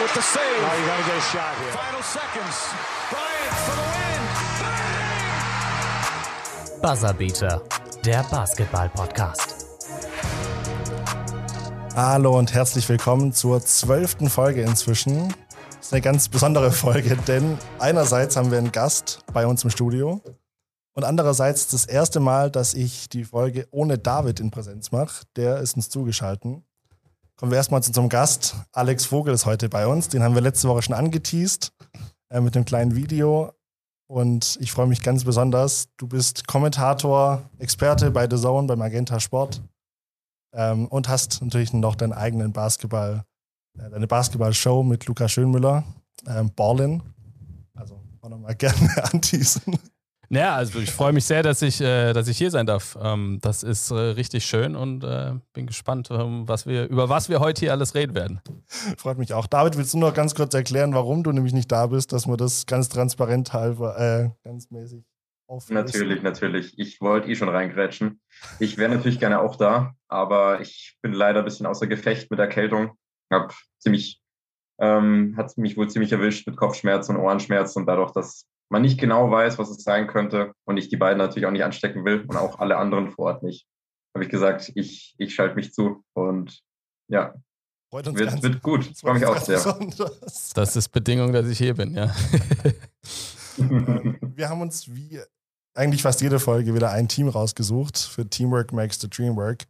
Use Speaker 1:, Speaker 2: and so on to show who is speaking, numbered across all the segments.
Speaker 1: with the save.
Speaker 2: Now you got to get a shot here.
Speaker 1: Final seconds. Bryant for the win. Bang!
Speaker 3: Buzzerbeater, der Basketball-Podcast.
Speaker 4: Hallo und herzlich willkommen zur zwölften Folge inzwischen. Das ist eine ganz besondere Folge, denn einerseits haben wir einen Gast bei uns im Studio und andererseits das erste Mal, dass ich die Folge ohne David in Präsenz mache. Der ist uns zugeschaltet. Kommen wir erstmal zu unserem Gast. Alex Vogel ist heute bei uns. Den haben wir letzte Woche schon angeteased äh, mit einem kleinen Video. Und ich freue mich ganz besonders. Du bist Kommentator, Experte bei The Zone, bei Magenta Sport. Ähm, und hast natürlich noch deinen eigenen Basketball, äh, deine Basketball-Show mit Luca Schönmüller, ähm, Ballin. Also auch nochmal gerne anteasen.
Speaker 5: Ja, also ich freue mich sehr, dass ich, äh, dass ich hier sein darf. Ähm, das ist äh, richtig schön und äh, bin gespannt, ähm, was wir, über was wir heute hier alles reden werden.
Speaker 4: Freut mich auch. David, willst du noch ganz kurz erklären, warum du nämlich nicht da bist, dass wir das ganz transparent halber, äh, ganz mäßig
Speaker 6: auflösen? Natürlich, natürlich. Ich wollte eh schon reingrätschen. Ich wäre natürlich gerne auch da, aber ich bin leider ein bisschen außer Gefecht mit Erkältung. Hab ziemlich, ähm, hat mich wohl ziemlich erwischt mit Kopfschmerzen und Ohrenschmerzen und dadurch, dass man nicht genau weiß, was es sein könnte und ich die beiden natürlich auch nicht anstecken will und auch alle anderen vor Ort nicht, habe ich gesagt, ich, ich schalte mich zu und ja, wird, wird gut. Freue mich auch sehr.
Speaker 5: Besonders. Das ist Bedingung, dass ich hier bin, ja.
Speaker 4: Wir haben uns wie eigentlich fast jede Folge wieder ein Team rausgesucht für Teamwork Makes the Dream Work.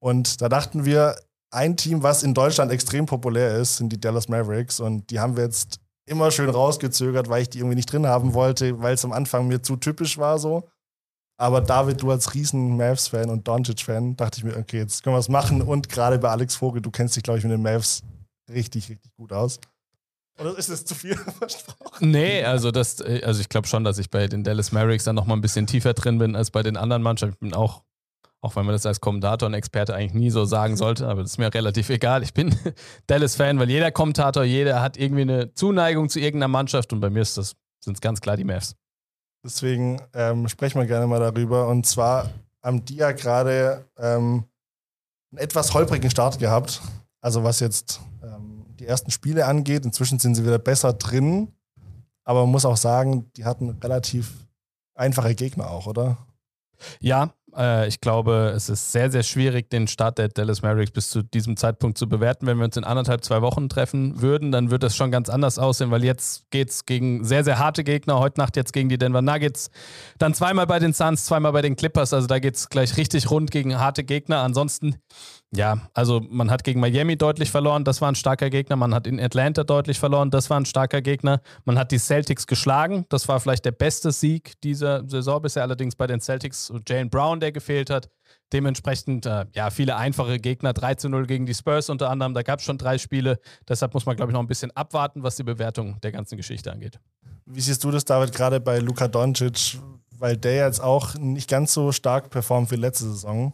Speaker 4: Und da dachten wir, ein Team, was in Deutschland extrem populär ist, sind die Dallas Mavericks. Und die haben wir jetzt immer schön rausgezögert, weil ich die irgendwie nicht drin haben wollte, weil es am Anfang mir zu typisch war so. Aber David, du als riesen Mavs-Fan und Doncic-Fan, dachte ich mir, okay, jetzt können wir es machen. Und gerade bei Alex Vogel, du kennst dich, glaube ich, mit den Mavs richtig, richtig gut aus. Oder ist es zu viel
Speaker 5: versprochen? Nee, also, das, also ich glaube schon, dass ich bei den Dallas Mavericks dann nochmal ein bisschen tiefer drin bin als bei den anderen Mannschaften. Ich bin auch auch wenn man das als Kommentator und Experte eigentlich nie so sagen sollte, aber das ist mir relativ egal. Ich bin Dallas-Fan, weil jeder Kommentator, jeder hat irgendwie eine Zuneigung zu irgendeiner Mannschaft und bei mir sind es ganz klar die Mavs.
Speaker 4: Deswegen ähm, sprechen wir gerne mal darüber. Und zwar haben die ja gerade ähm, einen etwas holprigen Start gehabt. Also was jetzt ähm, die ersten Spiele angeht. Inzwischen sind sie wieder besser drin. Aber man muss auch sagen, die hatten relativ einfache Gegner auch, oder?
Speaker 5: Ja, äh, ich glaube, es ist sehr, sehr schwierig, den Start der Dallas Mavericks bis zu diesem Zeitpunkt zu bewerten. Wenn wir uns in anderthalb, zwei Wochen treffen würden, dann wird das schon ganz anders aussehen, weil jetzt geht es gegen sehr, sehr harte Gegner. Heute Nacht jetzt gegen die Denver Nuggets. Dann zweimal bei den Suns, zweimal bei den Clippers. Also da geht es gleich richtig rund gegen harte Gegner. Ansonsten ja, also man hat gegen Miami deutlich verloren, das war ein starker Gegner. Man hat in Atlanta deutlich verloren, das war ein starker Gegner. Man hat die Celtics geschlagen, das war vielleicht der beste Sieg dieser Saison bisher, allerdings bei den Celtics Jane Brown, der gefehlt hat. Dementsprechend, äh, ja, viele einfache Gegner, 3 zu 0 gegen die Spurs unter anderem, da gab es schon drei Spiele. Deshalb muss man, glaube ich, noch ein bisschen abwarten, was die Bewertung der ganzen Geschichte angeht.
Speaker 4: Wie siehst du das, David, gerade bei Luka Doncic, weil der jetzt auch nicht ganz so stark performt wie letzte Saison?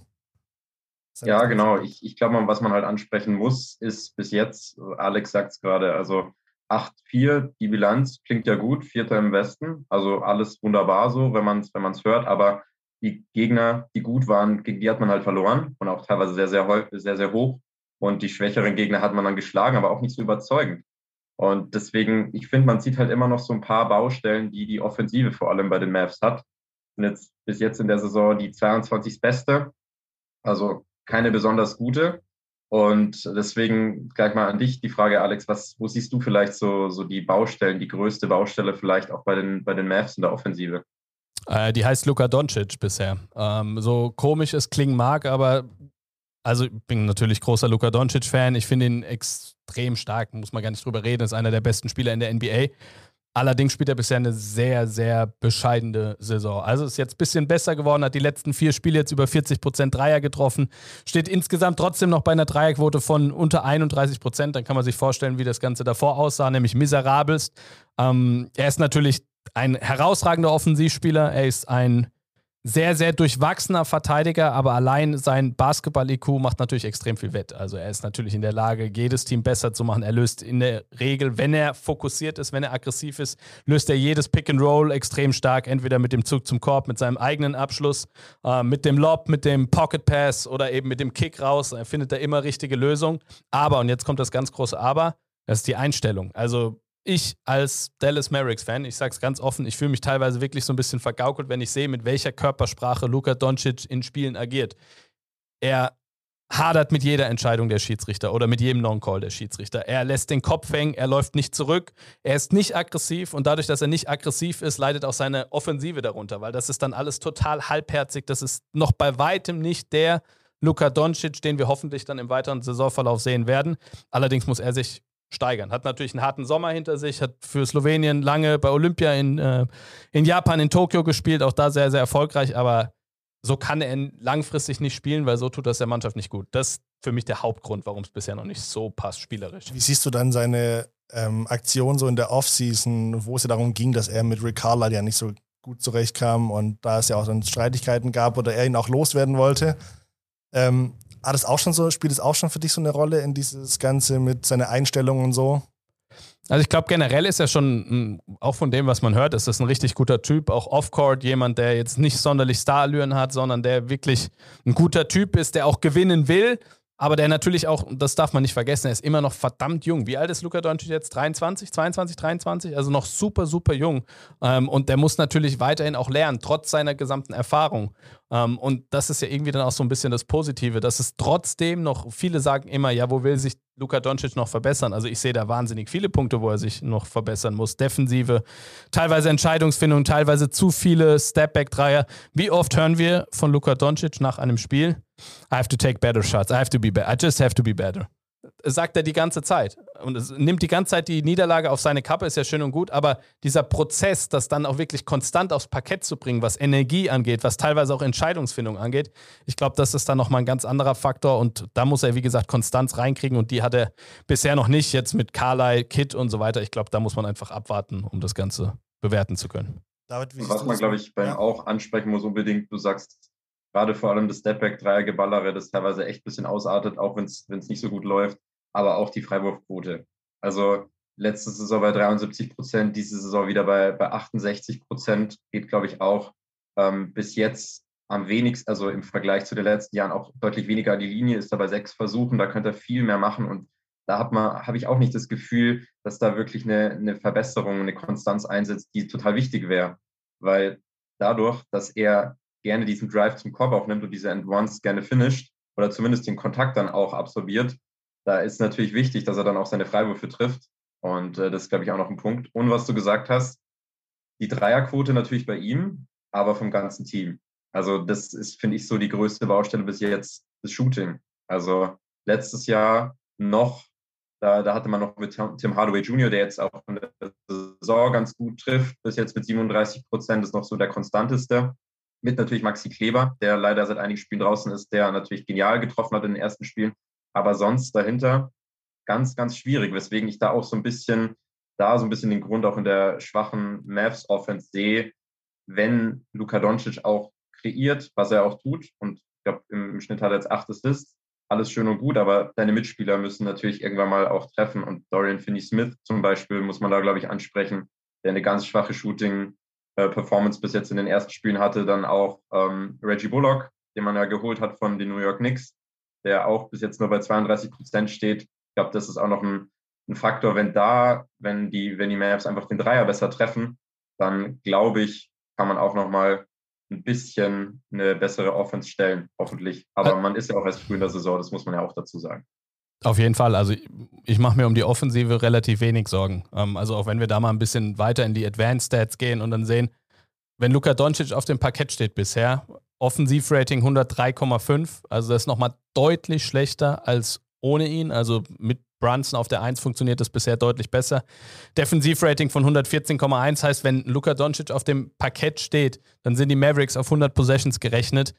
Speaker 6: Ja, genau. Ich, ich glaube, was man halt ansprechen muss, ist bis jetzt, Alex sagt es gerade, also 8-4, die Bilanz klingt ja gut, Vierter im Westen, also alles wunderbar so, wenn man es wenn hört, aber die Gegner, die gut waren, gegen die hat man halt verloren und auch teilweise sehr, sehr, sehr, sehr hoch. Und die schwächeren Gegner hat man dann geschlagen, aber auch nicht so überzeugend. Und deswegen, ich finde, man sieht halt immer noch so ein paar Baustellen, die die Offensive vor allem bei den Mavs hat. Und jetzt bis jetzt in der Saison die 22. Beste. Also keine besonders gute. Und deswegen gleich mal an dich die Frage, Alex, was, wo siehst du vielleicht so, so die Baustellen, die größte Baustelle vielleicht auch bei den, bei den Mavs in der Offensive?
Speaker 5: Äh, die heißt Luka Doncic bisher. Ähm, so komisch es klingen mag, aber also ich bin natürlich großer Luka Doncic-Fan. Ich finde ihn extrem stark, muss man gar nicht drüber reden. Ist einer der besten Spieler in der NBA. Allerdings spielt er bisher eine sehr, sehr bescheidene Saison. Also ist jetzt ein bisschen besser geworden, hat die letzten vier Spiele jetzt über 40 Prozent Dreier getroffen, steht insgesamt trotzdem noch bei einer Dreierquote von unter 31 Prozent. Dann kann man sich vorstellen, wie das Ganze davor aussah, nämlich miserabelst. Ähm, er ist natürlich ein herausragender Offensivspieler. Er ist ein sehr, sehr durchwachsener Verteidiger, aber allein sein Basketball-IQ macht natürlich extrem viel wett. Also er ist natürlich in der Lage, jedes Team besser zu machen. Er löst in der Regel, wenn er fokussiert ist, wenn er aggressiv ist, löst er jedes Pick and Roll extrem stark, entweder mit dem Zug zum Korb, mit seinem eigenen Abschluss, äh, mit dem Lob, mit dem Pocket Pass oder eben mit dem Kick raus. Er findet da immer richtige Lösungen. Aber, und jetzt kommt das ganz große Aber, Das ist die Einstellung. Also ich als Dallas Mavericks-Fan, ich sage es ganz offen, ich fühle mich teilweise wirklich so ein bisschen vergaukelt, wenn ich sehe, mit welcher Körpersprache Luka Doncic in Spielen agiert. Er hadert mit jeder Entscheidung der Schiedsrichter oder mit jedem Non-Call der Schiedsrichter. Er lässt den Kopf hängen, er läuft nicht zurück, er ist nicht aggressiv und dadurch, dass er nicht aggressiv ist, leidet auch seine Offensive darunter, weil das ist dann alles total halbherzig. Das ist noch bei weitem nicht der Luka Doncic, den wir hoffentlich dann im weiteren Saisonverlauf sehen werden. Allerdings muss er sich steigern. Hat natürlich einen harten Sommer hinter sich, hat für Slowenien lange bei Olympia in, äh, in Japan, in Tokio gespielt, auch da sehr, sehr erfolgreich, aber so kann er langfristig nicht spielen, weil so tut das der Mannschaft nicht gut. Das ist für mich der Hauptgrund, warum es bisher noch nicht so passt, spielerisch.
Speaker 4: Wie siehst du dann seine ähm, Aktion so in der Offseason, wo es ja darum ging, dass er mit Rick Carlisle ja nicht so gut zurechtkam und da es ja auch dann Streitigkeiten gab oder er ihn auch loswerden wollte. Ähm, hat es auch schon so, spielt es auch schon für dich so eine Rolle in dieses Ganze mit seiner Einstellung und so?
Speaker 5: Also ich glaube, generell ist er schon, auch von dem, was man hört, ist das ein richtig guter Typ. Auch off-court, jemand, der jetzt nicht sonderlich Starallüren hat, sondern der wirklich ein guter Typ ist, der auch gewinnen will, aber der natürlich auch, das darf man nicht vergessen, er ist immer noch verdammt jung. Wie alt ist Luka Doncic jetzt? 23, 22, 23? Also noch super, super jung. Ähm, und der muss natürlich weiterhin auch lernen, trotz seiner gesamten Erfahrung. Ähm, und das ist ja irgendwie dann auch so ein bisschen das Positive, dass es trotzdem noch, viele sagen immer, ja, wo will sich Luka Doncic noch verbessern? Also ich sehe da wahnsinnig viele Punkte, wo er sich noch verbessern muss. Defensive, teilweise Entscheidungsfindung, teilweise zu viele Stepback-Dreier. Wie oft hören wir von Luka Doncic nach einem Spiel? I have to take better shots. I have to be better. I just have to be better. Sagt er die ganze Zeit. Und es nimmt die ganze Zeit die Niederlage auf seine Kappe, ist ja schön und gut, aber dieser Prozess, das dann auch wirklich konstant aufs Parkett zu bringen, was Energie angeht, was teilweise auch Entscheidungsfindung angeht, ich glaube, das ist dann nochmal ein ganz anderer Faktor und da muss er, wie gesagt, Konstanz reinkriegen und die hat er bisher noch nicht, jetzt mit Carly, Kit und so weiter. Ich glaube, da muss man einfach abwarten, um das Ganze bewerten zu können.
Speaker 6: David, was man, glaube ich, bei ihm auch ansprechen muss unbedingt, du sagst, gerade vor allem das Stepback-Dreiergeballere, das teilweise echt ein bisschen ausartet, auch wenn es nicht so gut läuft, aber auch die Freiwurfquote. Also letzte Saison bei 73 Prozent, diese Saison wieder bei, bei 68 Prozent, geht, glaube ich, auch ähm, bis jetzt am wenigsten, also im Vergleich zu den letzten Jahren auch deutlich weniger an die Linie, ist da bei sechs Versuchen, da könnte er viel mehr machen und da habe ich auch nicht das Gefühl, dass da wirklich eine, eine Verbesserung, eine Konstanz einsetzt, die total wichtig wäre. Weil dadurch, dass er gerne diesen Drive zum Korb aufnimmt und diese Ones gerne finisht oder zumindest den Kontakt dann auch absorbiert, da ist natürlich wichtig, dass er dann auch seine Freiwürfe trifft. Und äh, das ist, glaube ich, auch noch ein Punkt. Und was du gesagt hast, die Dreierquote natürlich bei ihm, aber vom ganzen Team. Also das ist, finde ich, so die größte Baustelle bis jetzt, das Shooting. Also letztes Jahr noch, da, da hatte man noch mit Tim Hardaway Jr., der jetzt auch in der Saison ganz gut trifft, bis jetzt mit 37 Prozent ist noch so der konstanteste mit natürlich Maxi Kleber, der leider seit einigen Spielen draußen ist, der natürlich genial getroffen hat in den ersten Spielen. Aber sonst dahinter ganz, ganz schwierig, weswegen ich da auch so ein bisschen, da so ein bisschen den Grund auch in der schwachen Mavs Offense sehe, wenn Luka Doncic auch kreiert, was er auch tut. Und ich glaube, im, im, Schnitt hat er jetzt acht Assists. Alles schön und gut, aber deine Mitspieler müssen natürlich irgendwann mal auch treffen. Und Dorian Finney-Smith zum Beispiel muss man da, glaube ich, ansprechen, der eine ganz schwache Shooting äh, Performance bis jetzt in den ersten Spielen hatte. Dann auch ähm, Reggie Bullock, den man ja geholt hat von den New York Knicks, der auch bis jetzt nur bei 32 Prozent steht. Ich glaube, das ist auch noch ein, ein, Faktor. Wenn da, wenn die, wenn die Mavs einfach den Dreier besser treffen, dann glaube ich, kann man auch noch mal ein bisschen eine bessere Offense stellen, hoffentlich. Aber man ist ja auch erst früh in der Saison, das muss man ja auch dazu sagen.
Speaker 5: Auf jeden Fall. Also ich, mache mir um die Offensive relativ wenig Sorgen. Ähm, also auch wenn wir da mal ein bisschen weiter in die Advanced Stats gehen und dann sehen, wenn Luka Doncic auf dem Parkett steht bisher, Offensivrating 103,5, also das ist nochmal deutlich schlechter als ohne ihn. Also mit Brunson auf der 1 funktioniert das bisher deutlich besser. Defensivrating von 114,1 heißt, wenn Luka Doncic auf dem Parkett steht, dann sind die Mavericks auf 100 Possessions gerechnet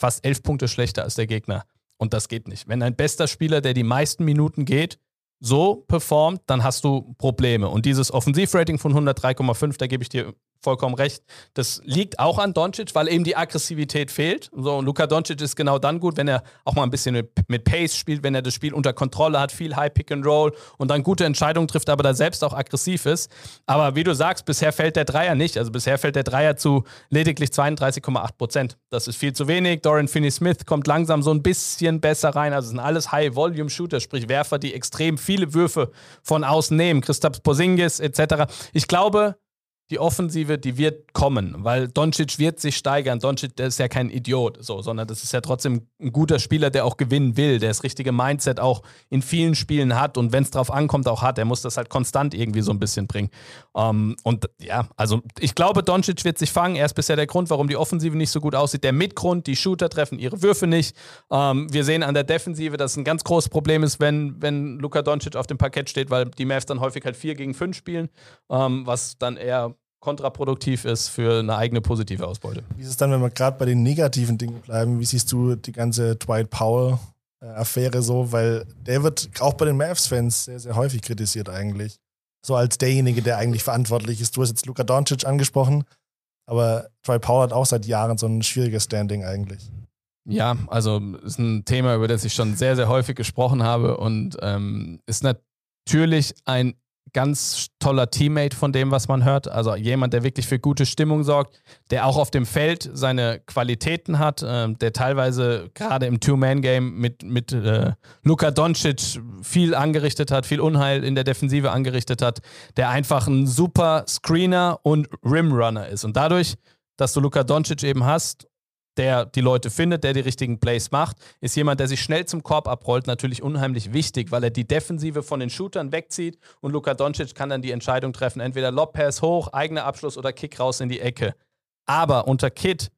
Speaker 5: fast 11 Punkte schlechter als der Gegner. Und das geht nicht. Wenn ein bester Spieler, der die meisten Minuten geht, so performt, dann hast du Probleme. Und dieses Offensivrating von 103,5, da gebe ich dir vollkommen recht. Das liegt auch an Doncic, weil eben die Aggressivität fehlt. So, Luka Doncic ist genau dann gut, wenn er auch mal ein bisschen mit, mit, Pace spielt, wenn er das Spiel unter Kontrolle hat, viel High Pick and Roll und dann gute Entscheidungen trifft, aber da selbst auch aggressiv ist. Aber wie du sagst, bisher fällt der Dreier nicht. Also bisher fällt der Dreier zu lediglich 32,8 Prozent. Das ist viel zu wenig. Dorian Finney-Smith kommt langsam so ein bisschen besser rein. Also sind alles High-Volume-Shooter, sprich Werfer, die extrem viele Würfe von außen nehmen. Christoph Porzingis etc. Ich glaube, die Offensive, die wird kommen, weil Doncic wird sich steigern. Doncic, ist ja kein Idiot, so, sondern das ist ja trotzdem ein guter Spieler, der auch gewinnen will, der das richtige Mindset auch in vielen Spielen hat und wenn es drauf ankommt, auch hat. Er muss das halt konstant irgendwie so ein bisschen bringen. Ähm, und ja, also ich glaube, Doncic wird sich fangen. Er ist bisher der Grund, warum die Offensive nicht so gut aussieht. Der Mitgrund, die Shooter treffen ihre Würfe nicht. Ähm, wir sehen an der Defensive, dass ein ganz großes Problem ist, wenn, wenn Luka Doncic auf dem Parkett steht, weil die Mavs dann häufig halt 4 gegen 5 spielen, ähm, was dann eher kontraproduktiv ist für eine eigene positive Ausbeute.
Speaker 4: Wie ist es dann, wenn wir gerade bei den negativen Dingen bleiben? Wie siehst du die ganze Dwight Powell-Affäre so? Weil der wird auch bei den Mavs-Fans sehr, sehr häufig kritisiert eigentlich. So als derjenige, der eigentlich verantwortlich ist. Du hast jetzt Luka Doncic angesprochen, aber Dwight Powell hat auch seit Jahren so ein schwieriges Standing eigentlich.
Speaker 5: Ja, also ist ein Thema, über das ich schon sehr, sehr häufig gesprochen habe und ähm, ist natürlich ein ganz toller Teammate von dem, was man hört. Also jemand, der wirklich für gute Stimmung sorgt, der auch auf dem Feld seine Qualitäten hat, äh, der teilweise gerade im Two-Man-Game mit, mit äh, Luka Doncic viel angerichtet hat, viel Unheil in der Defensive angerichtet hat, der einfach ein super Screener und Rimrunner ist. Und dadurch, dass du Luka Doncic eben hast der die Leute findet, der die richtigen Plays macht, ist jemand, der sich schnell zum Korb abrollt, natürlich unheimlich wichtig, weil er die Defensive von den Shootern wegzieht und Luka Doncic kann dann die Entscheidung treffen, entweder Lobpass hoch, eigener Abschluss oder Kick raus in die Ecke. Aber unter Kid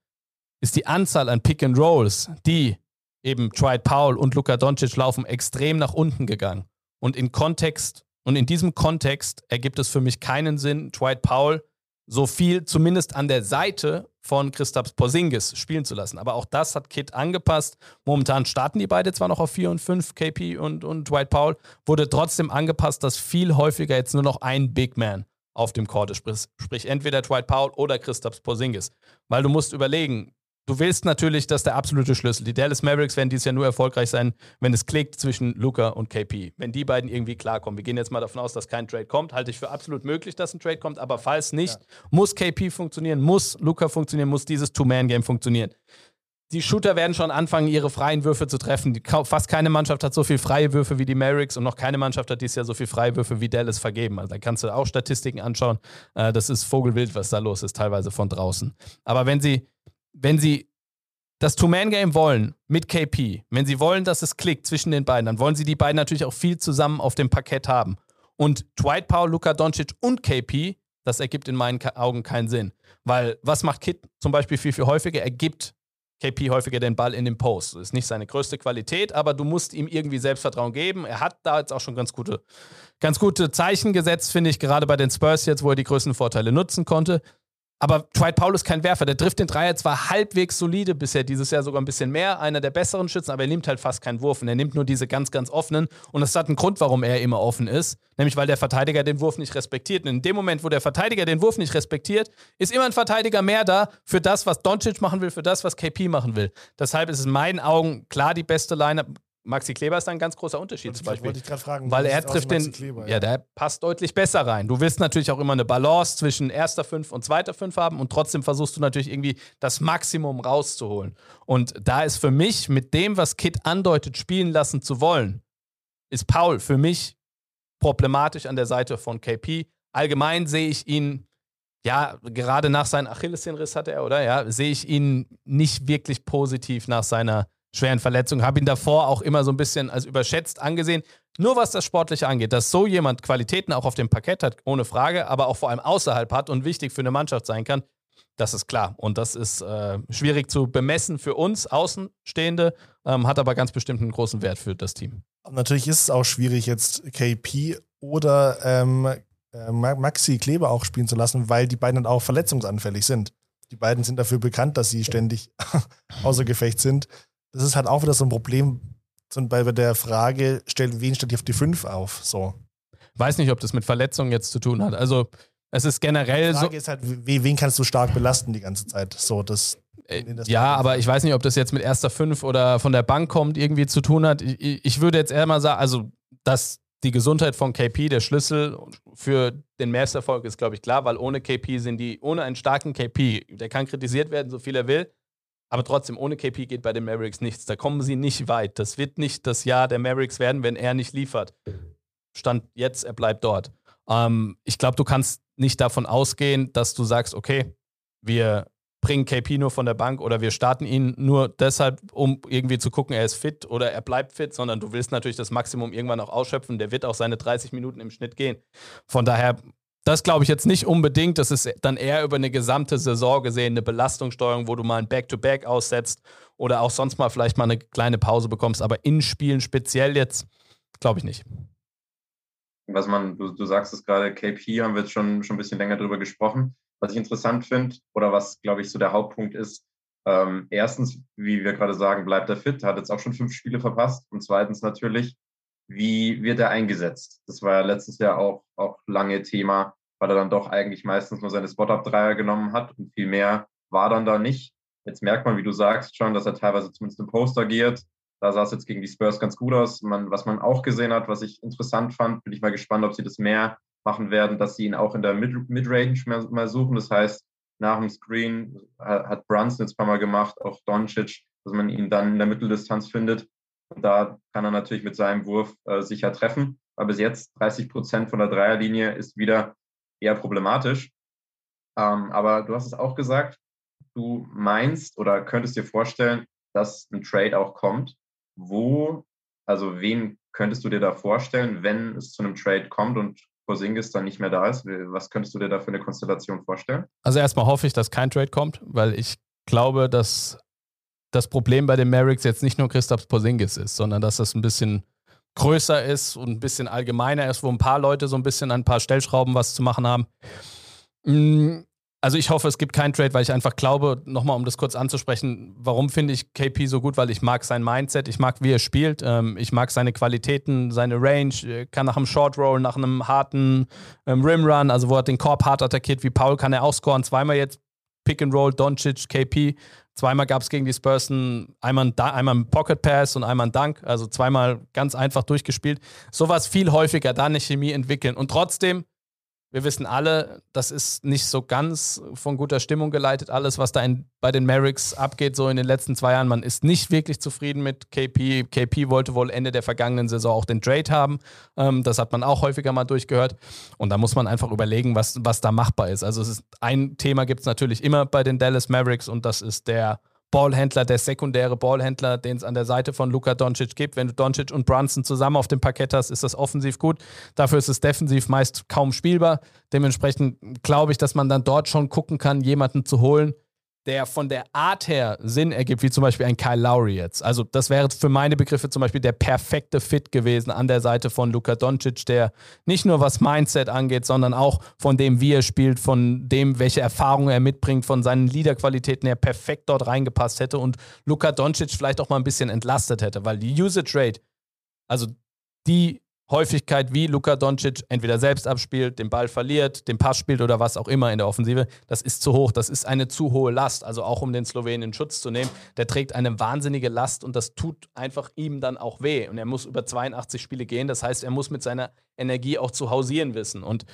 Speaker 5: ist die Anzahl an Pick and Rolls, die eben Dwight Powell und Luka Doncic laufen, extrem nach unten gegangen. Und in Kontext und in diesem Kontext ergibt es für mich keinen Sinn, Dwight Powell so viel zumindest an der Seite von Christaps Porzingis spielen zu lassen. Aber auch das hat Kit angepasst. Momentan starten die beide zwar noch auf 4 und 5, KP und, und Dwight Powell, wurde trotzdem angepasst, dass viel häufiger jetzt nur noch ein Big Man auf dem Court ist. Sprich, sprich entweder Dwight Powell oder Christaps Porzingis. Weil du musst überlegen, du willst natürlich, dass der absolute Schlüssel. Die Dallas Mavericks werden dieses Jahr nur erfolgreich sein, wenn es klickt zwischen Luca und KP. Wenn die beiden irgendwie klarkommen. Wir gehen jetzt mal davon aus, dass kein Trade kommt. Halte ich für absolut möglich, dass ein Trade kommt. Aber falls nicht, ja. muss KP funktionieren, muss Luca funktionieren, muss dieses Two-Man-Game funktionieren. Die Shooter werden schon anfangen, ihre freien Würfe zu treffen. Fast keine Mannschaft hat so viele freie Würfe wie die Mavericks und noch keine Mannschaft hat dieses Jahr so viele freie Würfe wie Dallas vergeben. Also da kannst du auch Statistiken anschauen. Äh, das ist Vogelwild, was da los ist, teilweise von draußen. Aber wenn sie wenn sie das Two-Man-Game wollen mit KP, wenn sie wollen, dass es klickt zwischen den beiden, dann wollen sie die beiden natürlich auch viel zusammen auf dem Parkett haben. Und Dwight Powell, Luka Doncic und KP, das ergibt in meinen Augen keinen Sinn. Weil was macht Kit zum Beispiel viel, viel häufiger? Er gibt KP häufiger den Ball in den Post. Das ist nicht seine größte Qualität, aber du musst ihm irgendwie Selbstvertrauen geben. Er hat da jetzt auch schon ganz gute, ganz gute Zeichen gesetzt, finde ich, gerade bei den Spurs jetzt, wo er die größten Vorteile nutzen konnte. Aber Dwight Powell ist kein Werfer. Der trifft den Dreier zwar halbwegs solide bisher, dieses Jahr sogar ein bisschen mehr, einer der besseren Schützen, aber er nimmt halt fast keinen Wurf und er nimmt nur diese ganz, ganz offenen. Und das hat einen Grund, warum er immer offen ist, nämlich weil der Verteidiger den Wurf nicht respektiert. Und in dem Moment, wo der Verteidiger den Wurf nicht respektiert, ist immer ein Verteidiger mehr da für das, was Doncic machen will, für das, was KP machen will. Deshalb ist es in meinen Augen klar die beste Line-Up. Maxi Kleber ist da ein ganz großer Unterschied zum Beispiel. Wollte ich gerade fragen. Weil er trifft den. Kleber, ja. ja. der passt deutlich besser rein. Du willst natürlich auch immer eine Balance zwischen erster Fünf und zweiter Fünf haben und trotzdem versuchst du natürlich irgendwie das Maximum rauszuholen. Und da ist für mich mit dem, was Kit andeutet, spielen lassen zu wollen, ist Paul für mich problematisch an der Seite von KP. Allgemein sehe ich ihn, ja, gerade nach seinem Achillessehnenriss hatte er, oder? Ja, sehe ich ihn nicht wirklich positiv nach seiner schweren Verletzungen. Habe ihn davor auch immer so ein bisschen als überschätzt angesehen. Nur was das Sportliche angeht, dass so jemand Qualitäten auch auf dem Parkett hat, ohne Frage, aber auch vor allem außerhalb hat und wichtig für eine Mannschaft sein kann, das ist klar. Und das ist äh, schwierig zu bemessen für uns Außenstehende, ähm, hat aber ganz bestimmt einen großen Wert für das Team.
Speaker 4: Natürlich ist es auch schwierig, jetzt KP oder ähm, äh, Maxi Kleber auch spielen zu lassen, weil die beiden dann auch verletzungsanfällig sind. Die beiden sind dafür bekannt, dass sie ständig außer Gefecht sind das ist halt auch wieder so ein Problem bei der Frage, stellt wen stellt ihr auf die 5 auf? So.
Speaker 5: Weiß nicht, ob das mit Verletzungen jetzt zu tun hat. Also Es ist generell
Speaker 4: Die Frage
Speaker 5: so.
Speaker 4: ist halt, wie, wen kannst du stark belasten die ganze Zeit? So, das,
Speaker 5: Äh, Ja, aber ich weiß nicht, ob das jetzt mit erster Fünf oder von der Bank kommt, irgendwie zu tun hat. Ich, ich würde jetzt eher mal sagen, also, dass die Gesundheit von KP der Schlüssel für den Mavs-Erfolg ist, glaube ich, klar, weil ohne KP sind die, ohne einen starken KP, der kann kritisiert werden, so viel er will, aber trotzdem, ohne KP geht bei den Mavericks nichts. Da kommen sie nicht weit. Das wird nicht das Jahr der Mavericks werden, wenn er nicht liefert. Stand jetzt, er bleibt dort. Ähm, ich glaube, du kannst nicht davon ausgehen, dass du sagst, okay, wir bringen KP nur von der Bank oder wir starten ihn nur deshalb, um irgendwie zu gucken, er ist fit oder er bleibt fit, sondern du willst natürlich das Maximum irgendwann auch ausschöpfen. Der wird auch seine 30 Minuten im Schnitt gehen. Von daher, das glaube ich jetzt nicht unbedingt. Das ist dann eher über eine gesamte Saison gesehen, eine Belastungssteuerung, wo du mal ein Back-to-Back aussetzt oder auch sonst mal vielleicht mal eine kleine Pause bekommst. Aber in Spielen speziell jetzt, glaube ich nicht.
Speaker 6: was man, du, du sagst es gerade, KP haben wir jetzt schon, schon ein bisschen länger drüber gesprochen. Was ich interessant finde oder was, glaube ich, so der Hauptpunkt ist, ähm, erstens, wie wir gerade sagen, bleibt er fit, hat jetzt auch schon fünf Spiele verpasst. Und zweitens natürlich, wie wird er eingesetzt? Das war ja letztes Jahr auch, auch lange Thema, weil er dann doch eigentlich meistens nur seine Spot-Up-Dreier genommen hat und viel mehr war dann da nicht. Jetzt merkt man, wie du sagst, schon, dass er teilweise zumindest im Post agiert. Da sah es jetzt gegen die Spurs ganz gut aus. Man, was man auch gesehen hat, was ich interessant fand, bin ich mal gespannt, ob sie das mehr machen werden, dass sie ihn auch in der Mid- Midrange mal, mal suchen. Das heißt, nach dem Screen hat, hat Brunson jetzt ein paar Mal gemacht, auch Doncic, dass man ihn dann in der Mitteldistanz findet. Und da kann er natürlich mit seinem Wurf äh, sicher treffen. Aber bis jetzt 30 Prozent von der Dreierlinie ist wieder eher problematisch. Ähm, aber du hast es auch gesagt, du meinst oder könntest dir vorstellen, dass ein Trade auch kommt. Wo, also wen könntest du dir da vorstellen, wenn es zu einem Trade kommt und Porzingis dann nicht mehr da ist? Was könntest du dir da für eine Konstellation vorstellen?
Speaker 5: Also erstmal hoffe ich, dass kein Trade kommt, weil ich glaube, dass das Problem bei den Mavericks jetzt nicht nur Christoph Porzingis ist, sondern dass das ein bisschen größer ist und ein bisschen allgemeiner ist, wo ein paar Leute so ein bisschen an ein paar Stellschrauben was zu machen haben. Mm, Also ich hoffe, es gibt keinen Trade, weil ich einfach glaube, nochmal um das kurz anzusprechen, warum finde ich KP so gut? Weil ich mag sein Mindset, ich mag, wie er spielt, ähm, ich mag seine Qualitäten, seine Range, er kann nach einem Short Roll, nach einem harten ähm, Rim Run, also wo er den Korb hart attackiert, wie Paul kann er auch scoren. Zweimal jetzt Pick and Roll, Doncic, KP. Zweimal gab es gegen die Spurs ein, einmal, ein, einmal ein Pocket Pass und einmal ein Dunk. Also zweimal ganz einfach durchgespielt. Sowas viel häufiger, da eine Chemie entwickeln. Und trotzdem, wir wissen alle, das ist nicht so ganz von guter Stimmung geleitet, alles, was da in, bei den Mavericks abgeht, so in den letzten zwei Jahren. Man ist nicht wirklich zufrieden mit KP. KP wollte wohl Ende der vergangenen Saison auch den Trade haben. Ähm, das hat man auch häufiger mal durchgehört. Und da muss man einfach überlegen, was, was da machbar ist. Also es ist ein Thema gibt es natürlich immer bei den Dallas Mavericks und das ist der Ballhändler, der sekundäre Ballhändler, den es an der Seite von Luka Doncic gibt. Wenn du Doncic und Brunson zusammen auf dem Parkett hast, ist das offensiv gut. Dafür ist es defensiv meist kaum spielbar. Dementsprechend glaube ich, dass man dann dort schon gucken kann, jemanden zu holen, der von der Art her Sinn ergibt, wie zum Beispiel ein Kyle Lowry jetzt. Also das wäre für meine Begriffe zum Beispiel der perfekte Fit gewesen an der Seite von Luka Doncic, der nicht nur was Mindset angeht, sondern auch von dem, wie er spielt, von dem, welche Erfahrungen er mitbringt, von seinen Leaderqualitäten her perfekt dort reingepasst hätte und Luka Doncic vielleicht auch mal ein bisschen entlastet hätte, weil die Usage Rate, also die Häufigkeit, wie Luka Doncic entweder selbst abspielt, den Ball verliert, den Pass spielt oder was auch immer in der Offensive, das ist zu hoch. Das ist eine zu hohe Last. Also auch um den Slowenen in Schutz zu nehmen. Der trägt eine wahnsinnige Last und das tut einfach ihm dann auch weh. Und er muss über 82 Spiele gehen. Das heißt, er muss mit seiner Energie auch zu hausieren wissen. Und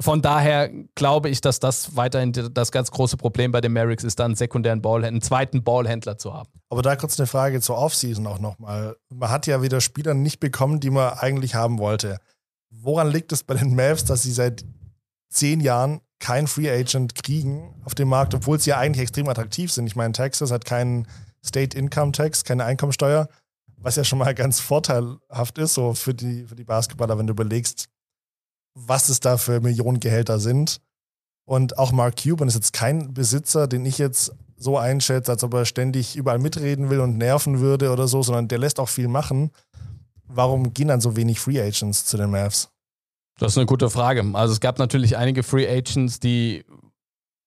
Speaker 5: von daher glaube ich, dass das weiterhin das ganz große Problem bei den Mavericks ist, da einen sekundären Ballhändler, einen zweiten Ballhändler zu haben.
Speaker 4: Aber da kurz eine Frage zur Offseason auch nochmal. Man hat ja wieder Spieler nicht bekommen, die man eigentlich haben wollte. Woran liegt es bei den Mavs, dass sie seit zehn Jahren keinen Free Agent kriegen auf dem Markt, obwohl sie ja eigentlich extrem attraktiv sind? Ich meine, Texas hat keinen State Income Tax, keine Einkommensteuer, was ja schon mal ganz vorteilhaft ist, so für die, für die Basketballer, wenn du überlegst, was es da für Millionengehälter sind. Und auch Mark Cuban ist jetzt kein Besitzer, den ich jetzt so einschätze, als ob er ständig überall mitreden will und nerven würde oder so, sondern der lässt auch viel machen. Warum gehen dann so wenig Free Agents zu den Mavs?
Speaker 5: Das ist eine gute Frage. Also es gab natürlich einige Free Agents, die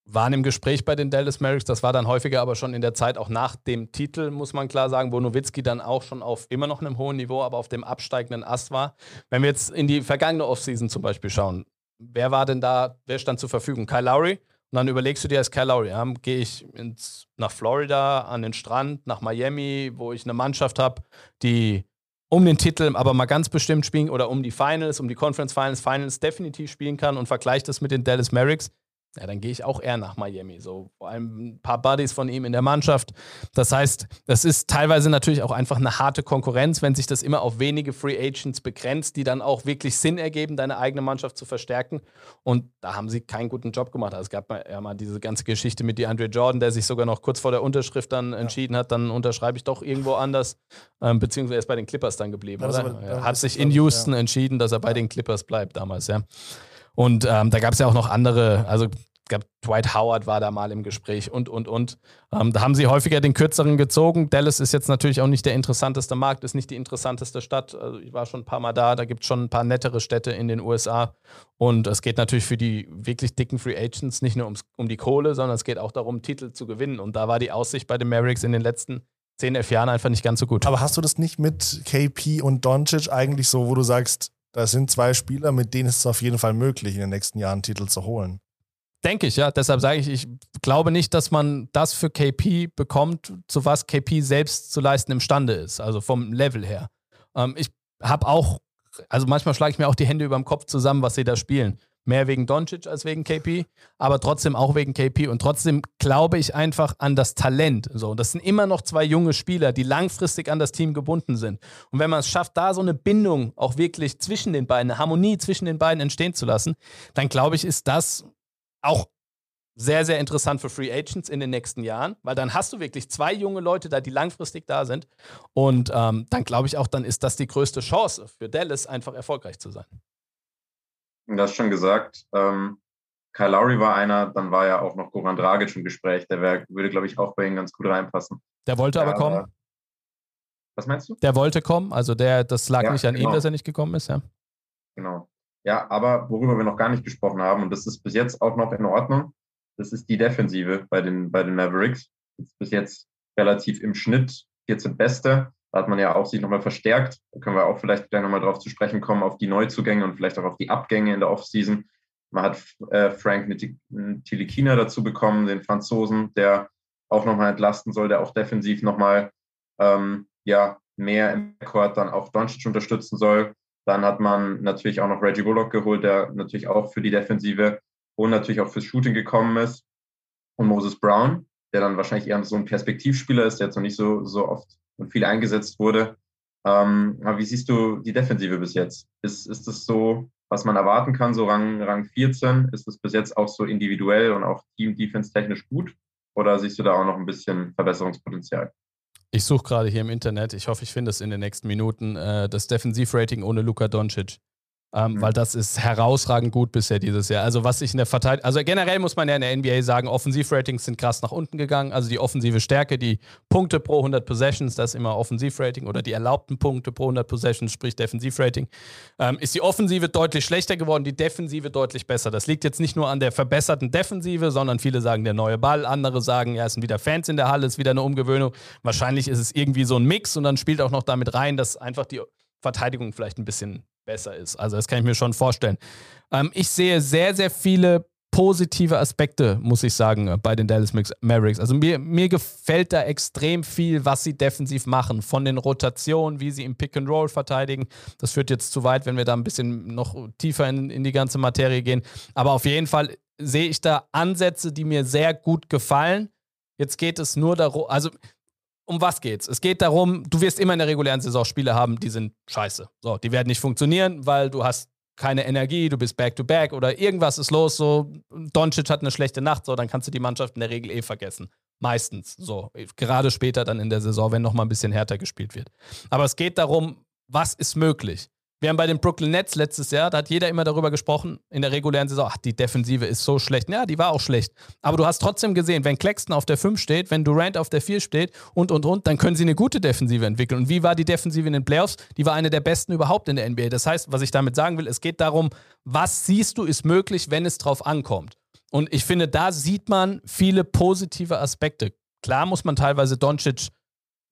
Speaker 5: waren im Gespräch bei den Dallas Mavericks. Das war dann häufiger aber schon in der Zeit auch nach dem Titel, muss man klar sagen, wo Nowitzki dann auch schon auf immer noch einem hohen Niveau, aber auf dem absteigenden Ast war. Wenn wir jetzt in die vergangene Offseason zum Beispiel schauen, wer war denn da, wer stand zur Verfügung? Kyle Lowry. Und dann überlegst du dir als Kyle Lowry, ja, gehe ich ins, nach Florida, an den Strand, nach Miami, wo ich eine Mannschaft habe, die um den Titel aber mal ganz bestimmt spielen oder um die Finals, um die Conference Finals, Finals definitiv spielen kann und vergleicht das mit den Dallas Mavericks, ja, dann gehe ich auch eher nach Miami. So vor allem ein paar Buddies von ihm in der Mannschaft. Das heißt, das ist teilweise natürlich auch einfach eine harte Konkurrenz, wenn sich das immer auf wenige Free Agents begrenzt, die dann auch wirklich Sinn ergeben, deine eigene Mannschaft zu verstärken. Und da haben sie keinen guten Job gemacht. Also es gab ja mal diese ganze Geschichte mit DeAndre Jordan, der sich sogar noch kurz vor der Unterschrift dann ja. entschieden hat, dann unterschreibe ich doch irgendwo anders, ähm, beziehungsweise er ist bei den Clippers dann geblieben, oder? Aber, er hat sich in Houston ja. entschieden, dass er bei den Clippers bleibt damals, ja. Und ähm, da gab es ja auch noch andere, also gab, Dwight Howard war da mal im Gespräch und, und, und. Ähm, da haben sie häufiger den kürzeren gezogen. Dallas ist jetzt natürlich auch nicht der interessanteste Markt, ist nicht die interessanteste Stadt. Also ich war schon ein paar Mal da, da gibt es schon ein paar nettere Städte in den USA. Und es geht natürlich für die wirklich dicken Free Agents nicht nur ums, um die Kohle, sondern es geht auch darum, Titel zu gewinnen. Und da war die Aussicht bei den Mavericks in den letzten 10, 11 Jahren einfach nicht ganz so gut.
Speaker 4: Aber hast du das nicht mit KP und Doncic eigentlich so, wo du sagst, das sind zwei Spieler, mit denen ist es auf jeden Fall möglich, in den nächsten Jahren Titel zu holen.
Speaker 5: Denke ich, ja. Deshalb sage ich, ich glaube nicht, dass man das für KP bekommt, zu was KP selbst zu leisten imstande ist. Also vom Level her. Ähm, ich habe auch, also manchmal schlage ich mir auch die Hände über dem Kopf zusammen, was sie da spielen. Mehr wegen Doncic als wegen KP, aber trotzdem auch wegen KP. Und trotzdem glaube ich einfach an das Talent. So, das sind immer noch zwei junge Spieler, die langfristig an das Team gebunden sind. Und wenn man es schafft, da so eine Bindung auch wirklich zwischen den beiden, eine Harmonie zwischen den beiden entstehen zu lassen, dann glaube ich, ist das auch sehr, sehr interessant für Free Agents in den nächsten Jahren, weil dann hast du wirklich zwei junge Leute da, die langfristig da sind. Und ähm, dann glaube ich auch, dann ist das die größte Chance für Dallas, einfach erfolgreich zu sein.
Speaker 6: Du hast schon gesagt, ähm, Kyle Lowry war einer, dann war ja auch noch Goran Dragic im Gespräch. Der wär, würde, glaube ich, auch bei ihm ganz gut reinpassen.
Speaker 5: Der wollte aber kommen.
Speaker 6: Was meinst du?
Speaker 5: Der wollte kommen, also der, das lag ja, nicht an genau. ihm, dass er nicht gekommen ist, ja.
Speaker 6: Genau. Ja, aber worüber wir noch gar nicht gesprochen haben, und das ist bis jetzt auch noch in Ordnung, das ist die Defensive bei den, bei den Mavericks. Ist bis jetzt relativ im Schnitt 14 Beste. Da hat man ja auch sich nochmal verstärkt. Da können wir auch vielleicht gleich nochmal drauf zu sprechen kommen, auf die Neuzugänge und vielleicht auch auf die Abgänge in der Offseason. Man hat äh, Frank Tilikina dazu bekommen, den Franzosen, der auch nochmal entlasten soll, der auch defensiv nochmal ähm, ja, mehr im Court dann auch Doncic unterstützen soll. Dann hat man natürlich auch noch Reggie Bullock geholt, der natürlich auch für die Defensive und natürlich auch fürs Shooting gekommen ist. Und Moses Brown, der dann wahrscheinlich eher so ein Perspektivspieler ist, der jetzt noch nicht so, so oft und viel eingesetzt wurde. Ähm, wie siehst du die Defensive bis jetzt? Ist, ist das so, was man erwarten kann, so Rang, Rang 14? Ist das bis jetzt auch so individuell und auch Team-Defense technisch gut? Oder siehst du da auch noch ein bisschen Verbesserungspotenzial?
Speaker 5: Ich suche gerade hier im Internet, ich hoffe, ich finde es in den nächsten Minuten, äh, das Defensivrating ohne Luka Doncic ähm, mhm. weil das ist herausragend gut bisher dieses Jahr. Also was ich in der Verteidigung, also generell muss man ja in der NBA sagen, Offensivratings sind krass nach unten gegangen. Also die offensive Stärke, die Punkte pro 100 Possessions, das ist immer Offensivrating oder die erlaubten Punkte pro 100 Possessions, sprich Defensivrating, ähm, ist die Offensive deutlich schlechter geworden, die Defensive deutlich besser. Das liegt jetzt nicht nur an der verbesserten Defensive, sondern viele sagen der neue Ball, andere sagen, ja, es sind wieder Fans in der Halle, es ist wieder eine Umgewöhnung. Wahrscheinlich ist es irgendwie so ein Mix und dann spielt auch noch damit rein, dass einfach die Verteidigung vielleicht ein bisschen besser ist. Also das kann ich mir schon vorstellen. Ähm, ich sehe sehr, sehr viele positive Aspekte, muss ich sagen, bei den Dallas Mavericks. Also mir, mir gefällt da extrem viel, was sie defensiv machen. Von den Rotationen, wie sie im Pick and Roll verteidigen. Das führt jetzt zu weit, wenn wir da ein bisschen noch tiefer in, in die ganze Materie gehen. Aber auf jeden Fall sehe ich da Ansätze, die mir sehr gut gefallen. Jetzt geht es nur darum, also um was geht's? Es geht darum, du wirst immer in der regulären Saison Spiele haben, die sind scheiße. So, die werden nicht funktionieren, weil du hast keine Energie, du bist back-to-back -back oder irgendwas ist los, so Doncic hat eine schlechte Nacht, so, dann kannst du die Mannschaft in der Regel eh vergessen. Meistens, so. Gerade später dann in der Saison, wenn nochmal ein bisschen härter gespielt wird. Aber es geht darum, was ist möglich? Wir haben bei den Brooklyn Nets letztes Jahr, da hat jeder immer darüber gesprochen, in der regulären Saison, ach, die Defensive ist so schlecht. Ja, die war auch schlecht. Aber du hast trotzdem gesehen, wenn Claxton auf der 5 steht, wenn Durant auf der 4 steht und, und, und, dann können sie eine gute Defensive entwickeln. Und wie war die Defensive in den Playoffs? Die war eine der besten überhaupt in der NBA. Das heißt, was ich damit sagen will, es geht darum, was siehst du, ist möglich, wenn es drauf ankommt. Und ich finde, da sieht man viele positive Aspekte. Klar muss man teilweise Doncic